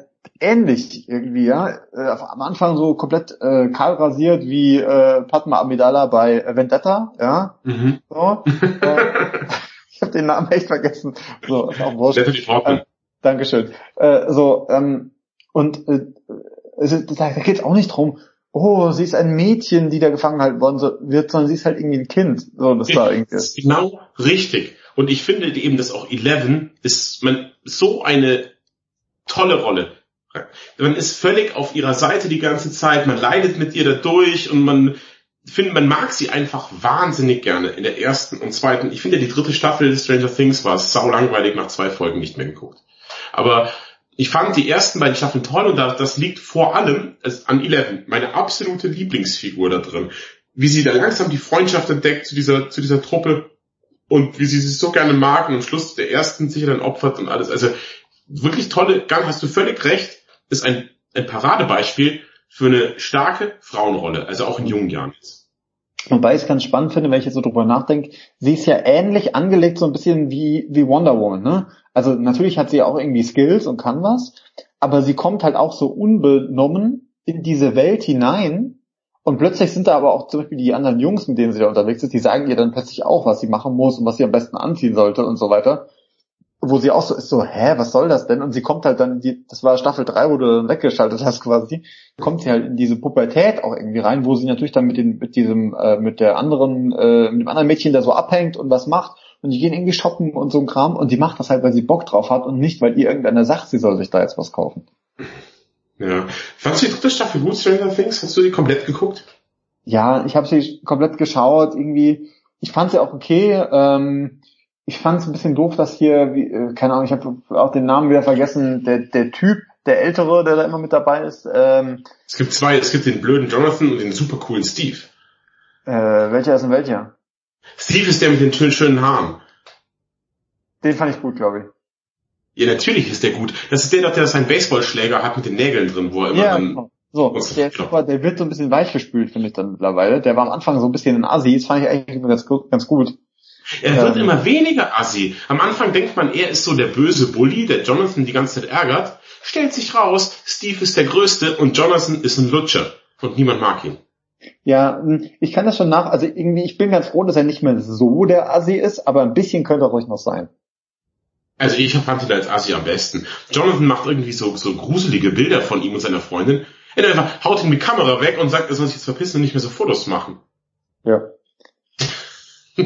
Speaker 1: ähnlich irgendwie, ja. Äh, am Anfang so komplett äh, kahl rasiert wie äh, Padma Amidala bei Vendetta, ja. Mhm. So, äh, ich habe den Namen echt vergessen. So, ist auch wurscht. Äh, Dankeschön. Äh, so, ähm, und äh, es, da, da geht es auch nicht drum, oh, sie ist ein Mädchen, die da gefangen halten worden wird, sondern sie ist halt irgendwie ein Kind. So, das da irgendwie ist.
Speaker 2: Genau richtig. Und ich finde eben, dass auch Eleven ist man so eine tolle Rolle man ist völlig auf ihrer Seite die ganze Zeit, man leidet mit ihr dadurch und man finde, man mag sie einfach wahnsinnig gerne in der ersten und zweiten. Ich finde, die dritte Staffel Stranger Things war sau langweilig, nach zwei Folgen nicht mehr geguckt. Aber ich fand die ersten beiden Staffeln toll und das liegt vor allem an Eleven, meine absolute Lieblingsfigur da drin. Wie sie da langsam die Freundschaft entdeckt zu dieser, zu dieser Truppe und wie sie sich so gerne mag und am Schluss der ersten sich dann opfert und alles. Also wirklich tolle Gang, hast du völlig recht ist ein, ein Paradebeispiel für eine starke Frauenrolle, also auch in jungen Jahren jetzt.
Speaker 1: Wobei ich es ganz spannend finde, wenn ich jetzt so drüber nachdenke, sie ist ja ähnlich angelegt, so ein bisschen wie, wie Wonder Woman, ne? Also natürlich hat sie auch irgendwie Skills und kann was, aber sie kommt halt auch so unbenommen in diese Welt hinein und plötzlich sind da aber auch zum Beispiel die anderen Jungs, mit denen sie da unterwegs ist, die sagen ihr dann plötzlich auch, was sie machen muss und was sie am besten anziehen sollte und so weiter wo sie auch so ist, so, hä, was soll das denn? Und sie kommt halt dann, die, das war Staffel 3, wo du dann weggeschaltet hast quasi, kommt sie halt in diese Pubertät auch irgendwie rein, wo sie natürlich dann mit den, mit diesem, äh, mit der anderen, äh, mit dem anderen Mädchen da so abhängt und was macht. Und die gehen irgendwie shoppen und so ein Kram und die macht das halt, weil sie Bock drauf hat und nicht, weil ihr irgendeiner sagt, sie soll sich da jetzt was kaufen.
Speaker 2: Ja. Fandst du die dritte Staffel gut, Stranger Things? Hast du die komplett geguckt?
Speaker 1: Ja, ich habe sie komplett geschaut, irgendwie, ich fand sie auch okay, ähm, ich fand es ein bisschen doof, dass hier, wie, äh, keine Ahnung, ich habe auch den Namen wieder vergessen, der, der Typ, der Ältere, der da immer mit dabei ist. Ähm,
Speaker 2: es gibt zwei, es gibt den blöden Jonathan und den super coolen Steve.
Speaker 1: Äh, welcher ist denn welcher?
Speaker 2: Steve ist der mit den schönen Haaren.
Speaker 1: Den fand ich gut, glaube ich.
Speaker 2: Ja, natürlich ist der gut. Das ist der, der seinen Baseballschläger hat mit den Nägeln drin, wo er immer
Speaker 1: ja,
Speaker 2: dann
Speaker 1: genau. So, der, ist super, der wird so ein bisschen weichgespült, finde ich dann mittlerweile. Der war am Anfang so ein bisschen ein Assi, das fand ich eigentlich ganz, ganz gut.
Speaker 2: Er wird ähm, immer weniger Assi. Am Anfang denkt man, er ist so der böse Bully, der Jonathan die ganze Zeit ärgert. Stellt sich raus, Steve ist der Größte und Jonathan ist ein Lutscher. Und niemand mag ihn.
Speaker 1: Ja, hm, ich kann das schon nach, also irgendwie, ich bin ganz froh, dass er nicht mehr so der Assi ist, aber ein bisschen könnte er ruhig noch sein.
Speaker 2: Also ich fand ihn als Assi am besten. Jonathan macht irgendwie so, so gruselige Bilder von ihm und seiner Freundin. Er einfach haut ihm die Kamera weg und sagt, er soll sich jetzt verpissen und nicht mehr so Fotos machen.
Speaker 1: Ja.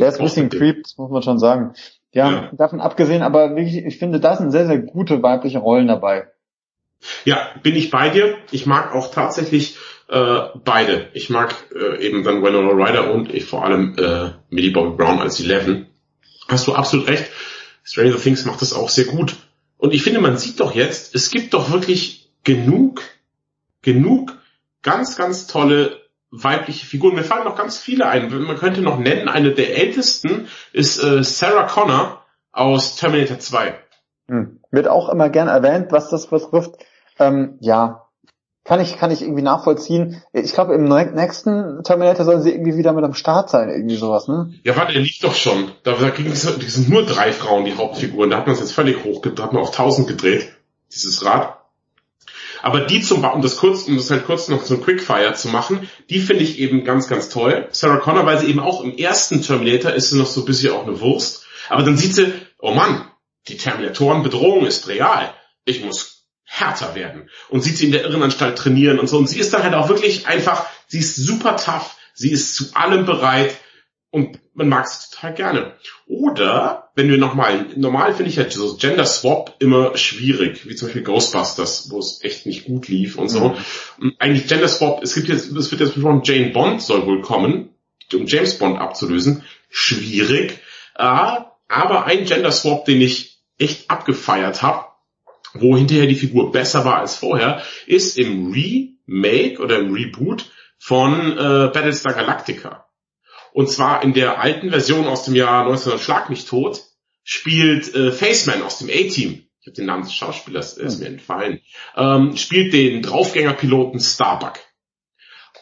Speaker 1: Der ist ein bisschen creep, das muss man schon sagen. Ja, ja, davon abgesehen, aber wirklich, ich finde, da sind sehr, sehr gute weibliche Rollen dabei.
Speaker 2: Ja, bin ich bei dir. Ich mag auch tatsächlich äh, beide. Ich mag äh, eben dann Winona Ryder und ich vor allem äh, Millie Bobby Brown als Eleven. Hast du absolut recht. Stranger Things macht das auch sehr gut. Und ich finde, man sieht doch jetzt, es gibt doch wirklich genug, genug ganz, ganz tolle weibliche Figuren. Mir fallen noch ganz viele ein. Man könnte noch nennen, eine der ältesten ist äh, Sarah Connor aus Terminator 2.
Speaker 1: Hm. Wird auch immer gern erwähnt, was das betrifft. Ähm, ja, kann ich, kann ich irgendwie nachvollziehen. Ich glaube, im nächsten Terminator sollen sie irgendwie wieder mit am Start sein, irgendwie sowas, ne?
Speaker 2: Ja, warte, der liegt doch schon. Da, da es, sind nur drei Frauen, die Hauptfiguren. Da hat man es jetzt völlig hoch, da hat man auf 1000 gedreht, dieses Rad. Aber die zum, um das kurz, um das halt kurz noch ein Quickfire zu machen, die finde ich eben ganz, ganz toll. Sarah Connor, weil sie eben auch im ersten Terminator ist sie noch so ein bisschen auch eine Wurst. Aber dann sieht sie, oh Mann, die Terminatorenbedrohung ist real. Ich muss härter werden. Und sieht sie in der Irrenanstalt trainieren und so. Und sie ist dann halt auch wirklich einfach, sie ist super tough. Sie ist zu allem bereit. Und man mag es total gerne. Oder, wenn wir nochmal, normal finde ich ja so Gender Swap immer schwierig, wie zum Beispiel Ghostbusters, wo es echt nicht gut lief und so. Mhm. Eigentlich Gender Swap, es gibt jetzt, es wird jetzt besprochen, Jane Bond soll wohl kommen, um James Bond abzulösen. Schwierig. Äh, aber ein Gender Swap, den ich echt abgefeiert habe, wo hinterher die Figur besser war als vorher, ist im Remake oder im Reboot von äh, Battlestar Galactica. Und zwar in der alten Version aus dem Jahr 1900 Schlag mich tot spielt äh, Faceman aus dem A-Team. Ich habe den Namen des Schauspielers, ist mir entfallen. Ähm, spielt den Draufgängerpiloten Starbuck.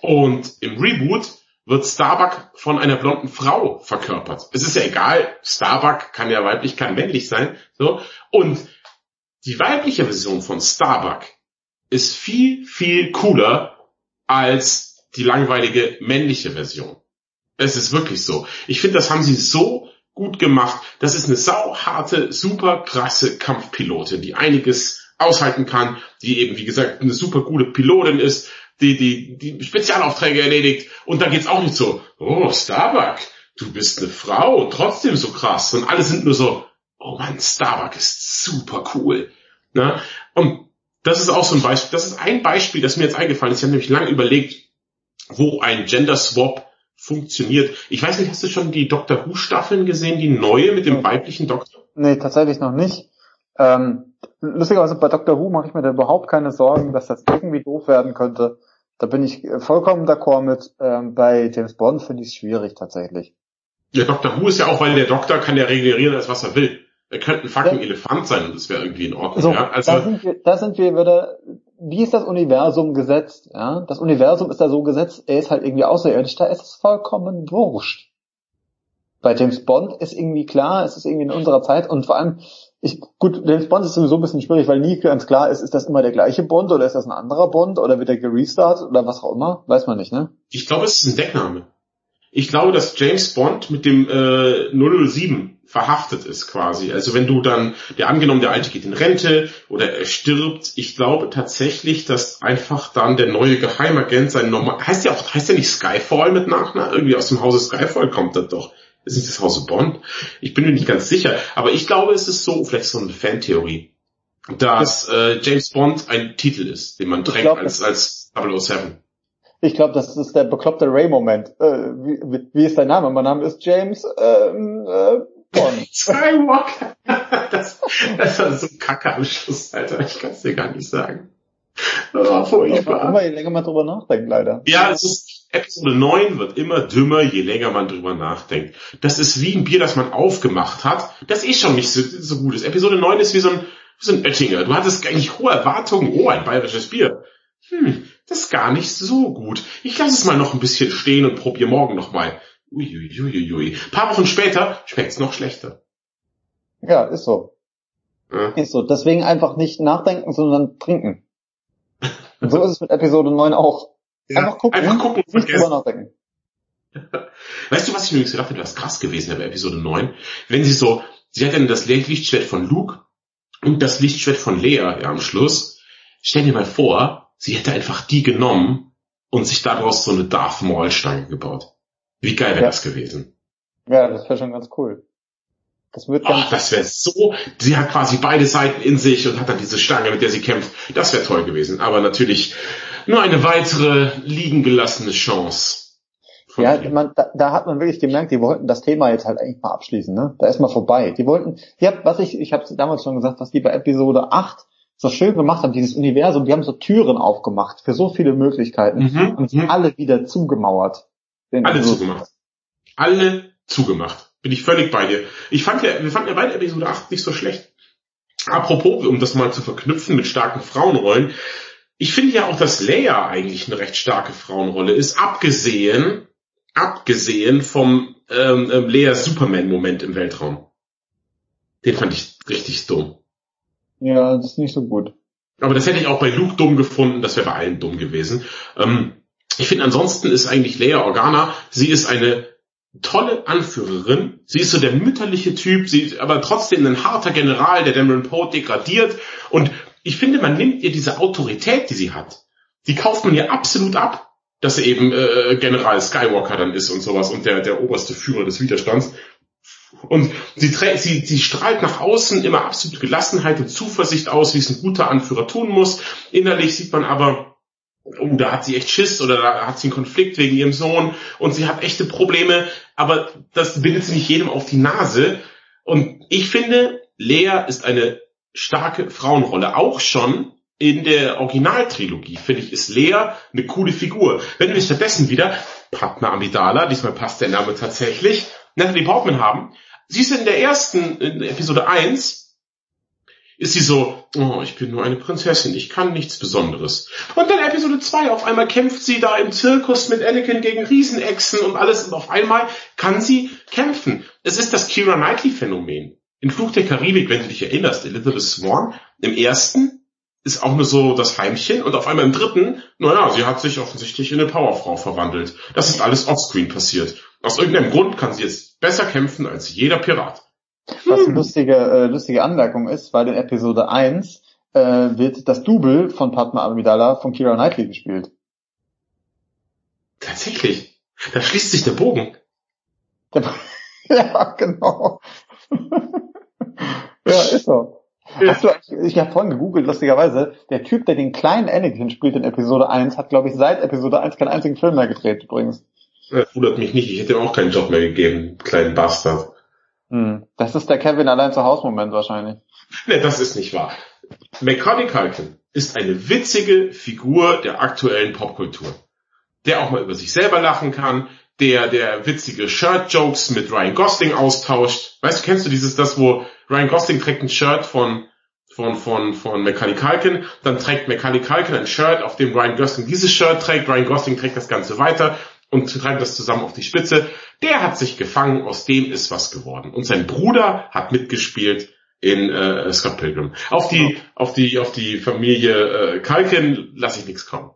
Speaker 2: Und im Reboot wird Starbuck von einer blonden Frau verkörpert. Es ist ja egal, Starbuck kann ja weiblich, kann männlich sein. So. Und die weibliche Version von Starbuck ist viel, viel cooler als die langweilige männliche Version. Es ist wirklich so. Ich finde, das haben sie so gut gemacht. Das ist eine sauharte, super krasse Kampfpilotin, die einiges aushalten kann, die eben, wie gesagt, eine super gute Pilotin ist, die, die, die Spezialaufträge erledigt. Und da geht's auch nicht so, oh, Starbuck, du bist eine Frau trotzdem so krass. Und alle sind nur so, oh man, Starbuck ist super cool. Na? Und das ist auch so ein Beispiel, das ist ein Beispiel, das mir jetzt eingefallen ist. Ich habe nämlich lange überlegt, wo ein Gender Swap funktioniert. Ich weiß nicht, hast du schon die Doctor Who Staffeln gesehen, die neue mit dem weiblichen Doktor?
Speaker 1: Nee, tatsächlich noch nicht. Ähm, lustigerweise bei Doctor Who mache ich mir da überhaupt keine Sorgen, dass das irgendwie doof werden könnte. Da bin ich vollkommen d'accord mit. Ähm, bei James Bond finde ich es schwierig tatsächlich.
Speaker 2: Ja, Doctor Who ist ja auch, weil der Doktor kann ja regenerieren, als was er will. Er könnte ein fucking ja. Elefant sein und das wäre irgendwie in Ordnung.
Speaker 1: So, ja? also, da, sind wir, da sind wir wieder, wie ist das Universum gesetzt? Ja? Das Universum ist da so gesetzt, er ist halt irgendwie außerirdisch, da ist es vollkommen wurscht. Bei James Bond ist irgendwie klar, es ist irgendwie in unserer Zeit und vor allem, ich, gut, James Bond ist sowieso ein bisschen schwierig, weil nie ganz klar ist, ist das immer der gleiche Bond oder ist das ein anderer Bond oder wird er gerestartet oder was auch immer? Weiß man nicht, ne?
Speaker 2: Ich glaube, es ist ein Deckname. Ich glaube, dass James Bond mit dem äh, 007 verhaftet ist quasi. Also wenn du dann, der angenommen, der Alte geht in Rente oder er stirbt, ich glaube tatsächlich, dass einfach dann der neue Geheimagent sein normal, heißt ja auch, heißt ja nicht Skyfall mit Nachnamen? Irgendwie aus dem Hause Skyfall kommt das doch. Ist nicht das Hause Bond? Ich bin mir nicht ganz sicher. Aber ich glaube, es ist so, vielleicht so eine Fantheorie, dass äh, James Bond ein Titel ist, den man trägt glaub, als, als 007.
Speaker 1: Ich glaube, das ist der bekloppte Ray-Moment. Äh, wie, wie ist dein Name? Mein Name ist James ähm, äh, von.
Speaker 2: Skywalker. Das, das war so kacke am Schluss, Alter. Ich kann es dir gar nicht sagen. Oh, furchtbar.
Speaker 1: Aber je länger man drüber nachdenkt, leider.
Speaker 2: Ja, es ist, Episode 9 wird immer dümmer, je länger man drüber nachdenkt. Das ist wie ein Bier, das man aufgemacht hat, das eh schon nicht so, so gut ist. Episode 9 ist wie so ein, wie so ein Oettinger. Du hattest eigentlich hohe Erwartungen. Oh, ein bayerisches Bier. Hm, das ist gar nicht so gut. Ich lasse es mal noch ein bisschen stehen und probiere morgen nochmal. Uiuiuiui. Ein paar Wochen später schmeckt's noch schlechter.
Speaker 1: Ja, ist so.
Speaker 2: Ja.
Speaker 1: Ist so. Deswegen einfach nicht nachdenken, sondern trinken. Und so ist es mit Episode 9 auch. Einfach gucken,
Speaker 2: Einfach gucken und
Speaker 1: nicht drüber nachdenken.
Speaker 2: Weißt du, was ich übrigens gedacht habe, was krass gewesen wäre bei Episode 9? Wenn sie so, sie hat dann das Lichtschwert von Luke und das Lichtschwert von Lea ja, am Schluss. Stell dir mal vor, sie hätte einfach die genommen und sich daraus so eine Darth Maul Stange gebaut. Wie geil wäre
Speaker 1: Ja.
Speaker 2: das gewesen?
Speaker 1: Ja, das wäre schon ganz cool. Das wird
Speaker 2: Ach, das wäre so, sie hat quasi beide Seiten in sich und hat dann diese Stange, mit der sie kämpft. Das wäre toll gewesen. Aber natürlich nur eine weitere liegen gelassene Chance.
Speaker 1: Ja, man, da, da hat man wirklich gemerkt, die wollten das Thema jetzt halt eigentlich mal abschließen, ne? Da ist mal vorbei. Die wollten, hab, was ich, ich habe damals schon gesagt, was die bei Episode 8 so schön gemacht haben, dieses Universum, die haben so Türen aufgemacht für so viele Möglichkeiten
Speaker 2: Mhm,
Speaker 1: und
Speaker 2: mhm.
Speaker 1: alle wieder zugemauert.
Speaker 2: Alle
Speaker 1: Episoden.
Speaker 2: zugemacht. Alle zugemacht. Bin ich völlig bei dir. Ich fand ja, wir fanden ja beide Episode 8 nicht so schlecht. Apropos, um das mal zu verknüpfen mit starken Frauenrollen. Ich finde ja auch, dass Leia eigentlich eine recht starke Frauenrolle ist, abgesehen, abgesehen vom ähm, ähm, Leia Superman-Moment im Weltraum. Den fand ich richtig dumm.
Speaker 1: Ja, das ist nicht so gut.
Speaker 2: Aber das hätte ich auch bei Luke dumm gefunden, das wäre bei allen dumm gewesen. Ähm, ich finde ansonsten ist eigentlich Leia Organa, sie ist eine tolle Anführerin. Sie ist so der mütterliche Typ, sie ist aber trotzdem ein harter General, der Dameron Poe degradiert. Und ich finde, man nimmt ihr diese Autorität, die sie hat, die kauft man ihr absolut ab, dass sie eben äh, General Skywalker dann ist und sowas und der, der oberste Führer des Widerstands. Und sie, sie, sie strahlt nach außen immer absolute Gelassenheit und Zuversicht aus, wie es ein guter Anführer tun muss. Innerlich sieht man aber, oh, da hat sie echt Schiss oder da hat sie einen Konflikt wegen ihrem Sohn und sie hat echte Probleme, aber das bindet sie nicht jedem auf die Nase. Und ich finde, Lea ist eine starke Frauenrolle. Auch schon in der Originaltrilogie, finde ich, ist Lea eine coole Figur. Wenn wir stattdessen wieder Padma Amidala, diesmal passt der Name tatsächlich, Natalie Portman haben, sie ist in der ersten, in Episode 1, ist sie so, oh, ich bin nur eine Prinzessin, ich kann nichts Besonderes. Und dann Episode 2, auf einmal kämpft sie da im Zirkus mit Anakin gegen Riesenechsen und alles und auf einmal kann sie kämpfen. Es ist das Kira Knightley Phänomen. In Fluch der Karibik, wenn du dich erinnerst, Elizabeth Swan, im ersten ist auch nur so das Heimchen und auf einmal im dritten, naja, sie hat sich offensichtlich in eine Powerfrau verwandelt. Das ist alles offscreen passiert. Aus irgendeinem Grund kann sie jetzt besser kämpfen als jeder Pirat.
Speaker 1: Was
Speaker 2: Hm.
Speaker 1: eine lustige, äh, lustige Anmerkung ist, weil in Episode 1 äh, wird das Double von Padma Amidala von Kira Knightley gespielt.
Speaker 2: Tatsächlich. Da schließt sich der Bogen.
Speaker 1: ja, genau. ja, ist so. Hast du, ich habe vorhin gegoogelt, lustigerweise, der Typ, der den kleinen Anakin spielt in Episode 1, hat, glaube ich, seit Episode 1 keinen einzigen Film mehr gedreht, übrigens.
Speaker 2: Das wundert mich nicht. Ich hätte ihm auch keinen Job mehr gegeben, kleinen Bastard.
Speaker 1: Hm. Das ist der Kevin allein zu Haus Moment wahrscheinlich.
Speaker 2: Ne, das ist nicht wahr. Macaulay Culkin ist eine witzige Figur der aktuellen Popkultur. Der auch mal über sich selber lachen kann, der, der witzige Shirt-Jokes mit Ryan Gosling austauscht. Weißt du, kennst du dieses, das, wo Ryan Gosling trägt ein Shirt von, von, von, von Macaulay Culkin, dann trägt Macaulay Culkin ein Shirt, auf dem Ryan Gosling dieses Shirt trägt, Ryan Gosling trägt das Ganze weiter und treibt das zusammen auf die Spitze. Der hat sich gefangen, aus dem ist was geworden. Und sein Bruder hat mitgespielt in äh, Scott Pilgrim. Auf die, auf die, auf die Familie äh, Culkin lasse ich nichts kommen.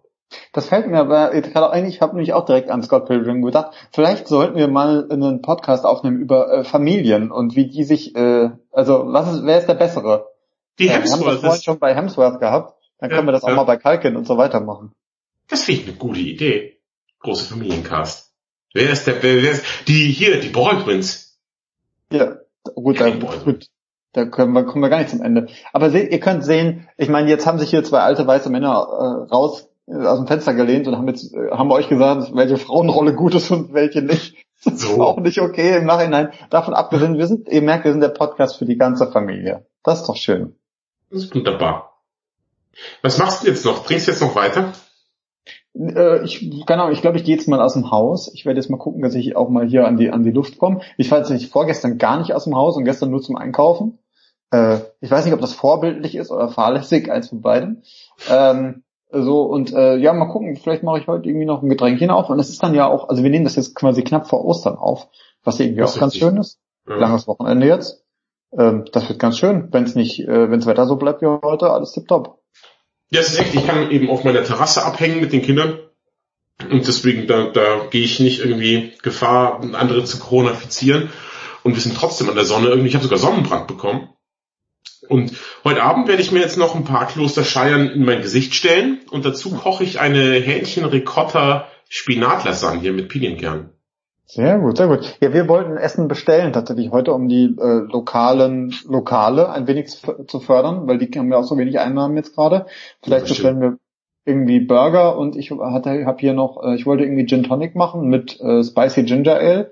Speaker 1: Das fällt mir aber gerade ein, ich habe nämlich auch direkt an Scott Pilgrim gedacht. Vielleicht sollten wir mal einen Podcast aufnehmen über äh, Familien und wie die sich, äh, also was ist, wer ist der bessere?
Speaker 2: Die
Speaker 1: Ja, wir haben das
Speaker 2: Hemsworth,
Speaker 1: vorhin schon bei Hemsworth gehabt. Dann
Speaker 2: Ja,
Speaker 1: können wir das auch
Speaker 2: ja.
Speaker 1: mal bei Kalkin und so weitermachen.
Speaker 2: das finde ich eine gute Idee. Große Familiencast. Wer ist der, wer, ist, die hier, die Baldwins.
Speaker 1: Ja, gut,
Speaker 2: Ja, also.
Speaker 1: gut, da können wir, kommen wir gar nicht zum Ende. Aber seht, ihr könnt sehen, ich meine, jetzt haben sich hier zwei alte weiße Männer äh, raus äh, aus dem Fenster gelehnt und haben jetzt äh, haben euch gesagt, welche Frauenrolle gut ist und welche nicht. Das ist so. auch nicht okay im Nachhinein. Davon abgesehen, wir sind, ihr merkt, wir sind der Podcast für die ganze Familie. Das ist doch schön.
Speaker 2: Das ist wunderbar. Was machst du jetzt noch? Trinkst du jetzt noch weiter?
Speaker 1: Äh, ich, keine Ahnung, ich glaube, ich gehe jetzt mal aus dem Haus. Ich werde jetzt mal gucken, dass ich auch mal hier an die, an die Luft komme. Ich war jetzt vorgestern gar nicht aus dem Haus und gestern nur zum Einkaufen. Äh, ich weiß nicht, ob das vorbildlich ist oder fahrlässig, eins von beiden. Ähm, so, und äh, ja, mal gucken, vielleicht mache ich heute irgendwie noch ein Getränkchen auf. Und es ist dann ja auch, also wir nehmen das jetzt quasi knapp vor Ostern auf, was irgendwie das auch ganz schön ist. Ja. Langes Wochenende jetzt. Ähm, das wird ganz schön, wenn es nicht, äh, wenn das Wetter so bleibt wie heute, alles tipptopp.
Speaker 2: Ja, es ist echt, ich kann eben auf meiner Terrasse abhängen mit den Kindern. Und deswegen, da, da gehe ich nicht irgendwie Gefahr, andere zu coronafizieren. Und wir sind trotzdem an der Sonne. Irgendwie, ich habe sogar Sonnenbrand bekommen. Und heute Abend werde ich mir jetzt noch ein paar Klosterscheiern in mein Gesicht stellen und dazu koche ich eine Hähnchen-Ricotta-Spinatlasagne mit Pinienkernen.
Speaker 1: Sehr gut, sehr gut. Ja, wir wollten Essen bestellen tatsächlich heute, um die äh, lokalen Lokale ein wenig zu, zu, fördern, weil die haben ja auch so wenig Einnahmen jetzt gerade. Vielleicht bestellen wir irgendwie Burger und ich hatte, habe hier noch, äh, ich wollte irgendwie Gin Tonic machen mit äh, Spicy Ginger Ale.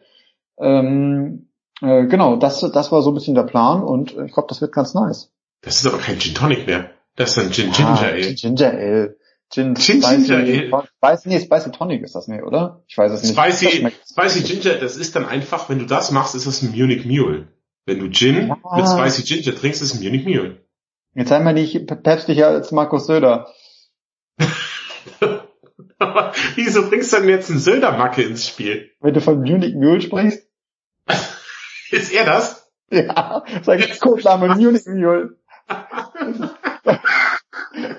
Speaker 1: Ähm, äh, genau, das, das war so ein bisschen der Plan und ich glaube, das wird ganz nice.
Speaker 2: Das ist aber kein Gin Tonic mehr. Das ist ein Gin Ginger ah, Ale.
Speaker 1: Ginger Ale. Gin, Gin Spicy, Ginger Ale. Spicy, nee, Spicy Tonic ist das, nee, oder? Ich weiß es nicht.
Speaker 2: Spicy, Spicy Ginger, das ist dann einfach, wenn du das machst, ist das ein Munich Mule. Wenn du Gin ja. mit Spicy Ginger trinkst, ist es ein Munich Mule.
Speaker 1: Jetzt sei mal nicht päpstlicher als Markus Söder.
Speaker 2: Wieso bringst du denn jetzt einen Söder-Macke ins Spiel?
Speaker 1: Wenn du von Munich Mule sprichst.
Speaker 2: Ist er das?
Speaker 1: Ja, sein Codename Munich Mule.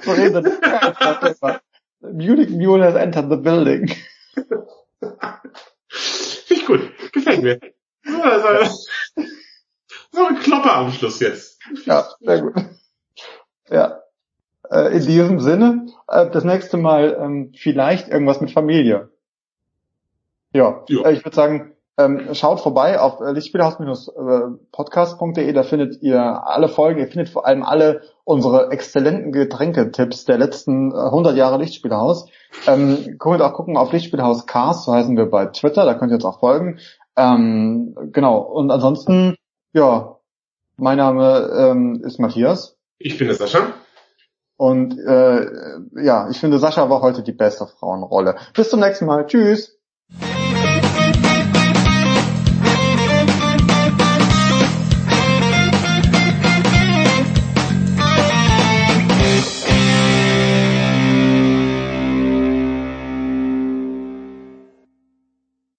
Speaker 1: so redet Munich Mule has entered the building.
Speaker 2: Finde ich gut. Gefällt mir. So, also, so ein Klopper am Schluss jetzt.
Speaker 1: Ja, sehr gut. Ja. Äh, in diesem Sinne, äh, das nächste Mal ähm, vielleicht irgendwas mit Familie. Ja, ja. Äh, ich würde sagen, ähm, schaut vorbei auf äh, lichtspielhaus-podcast.de, da findet ihr alle Folgen, ihr findet vor allem alle unsere exzellenten Getränketipps der letzten äh, 100 Jahre Lichtspielhaus. Ähm, könnt auch gucken auf Lichtspielhaus Cast, so heißen wir bei Twitter, da könnt ihr uns auch folgen. Ähm, genau, und ansonsten, ja, mein Name ähm, ist Matthias.
Speaker 2: Ich bin der Sascha.
Speaker 1: Und äh, ja, ich finde, Sascha war heute die beste Frauenrolle. Bis zum nächsten Mal. Tschüss.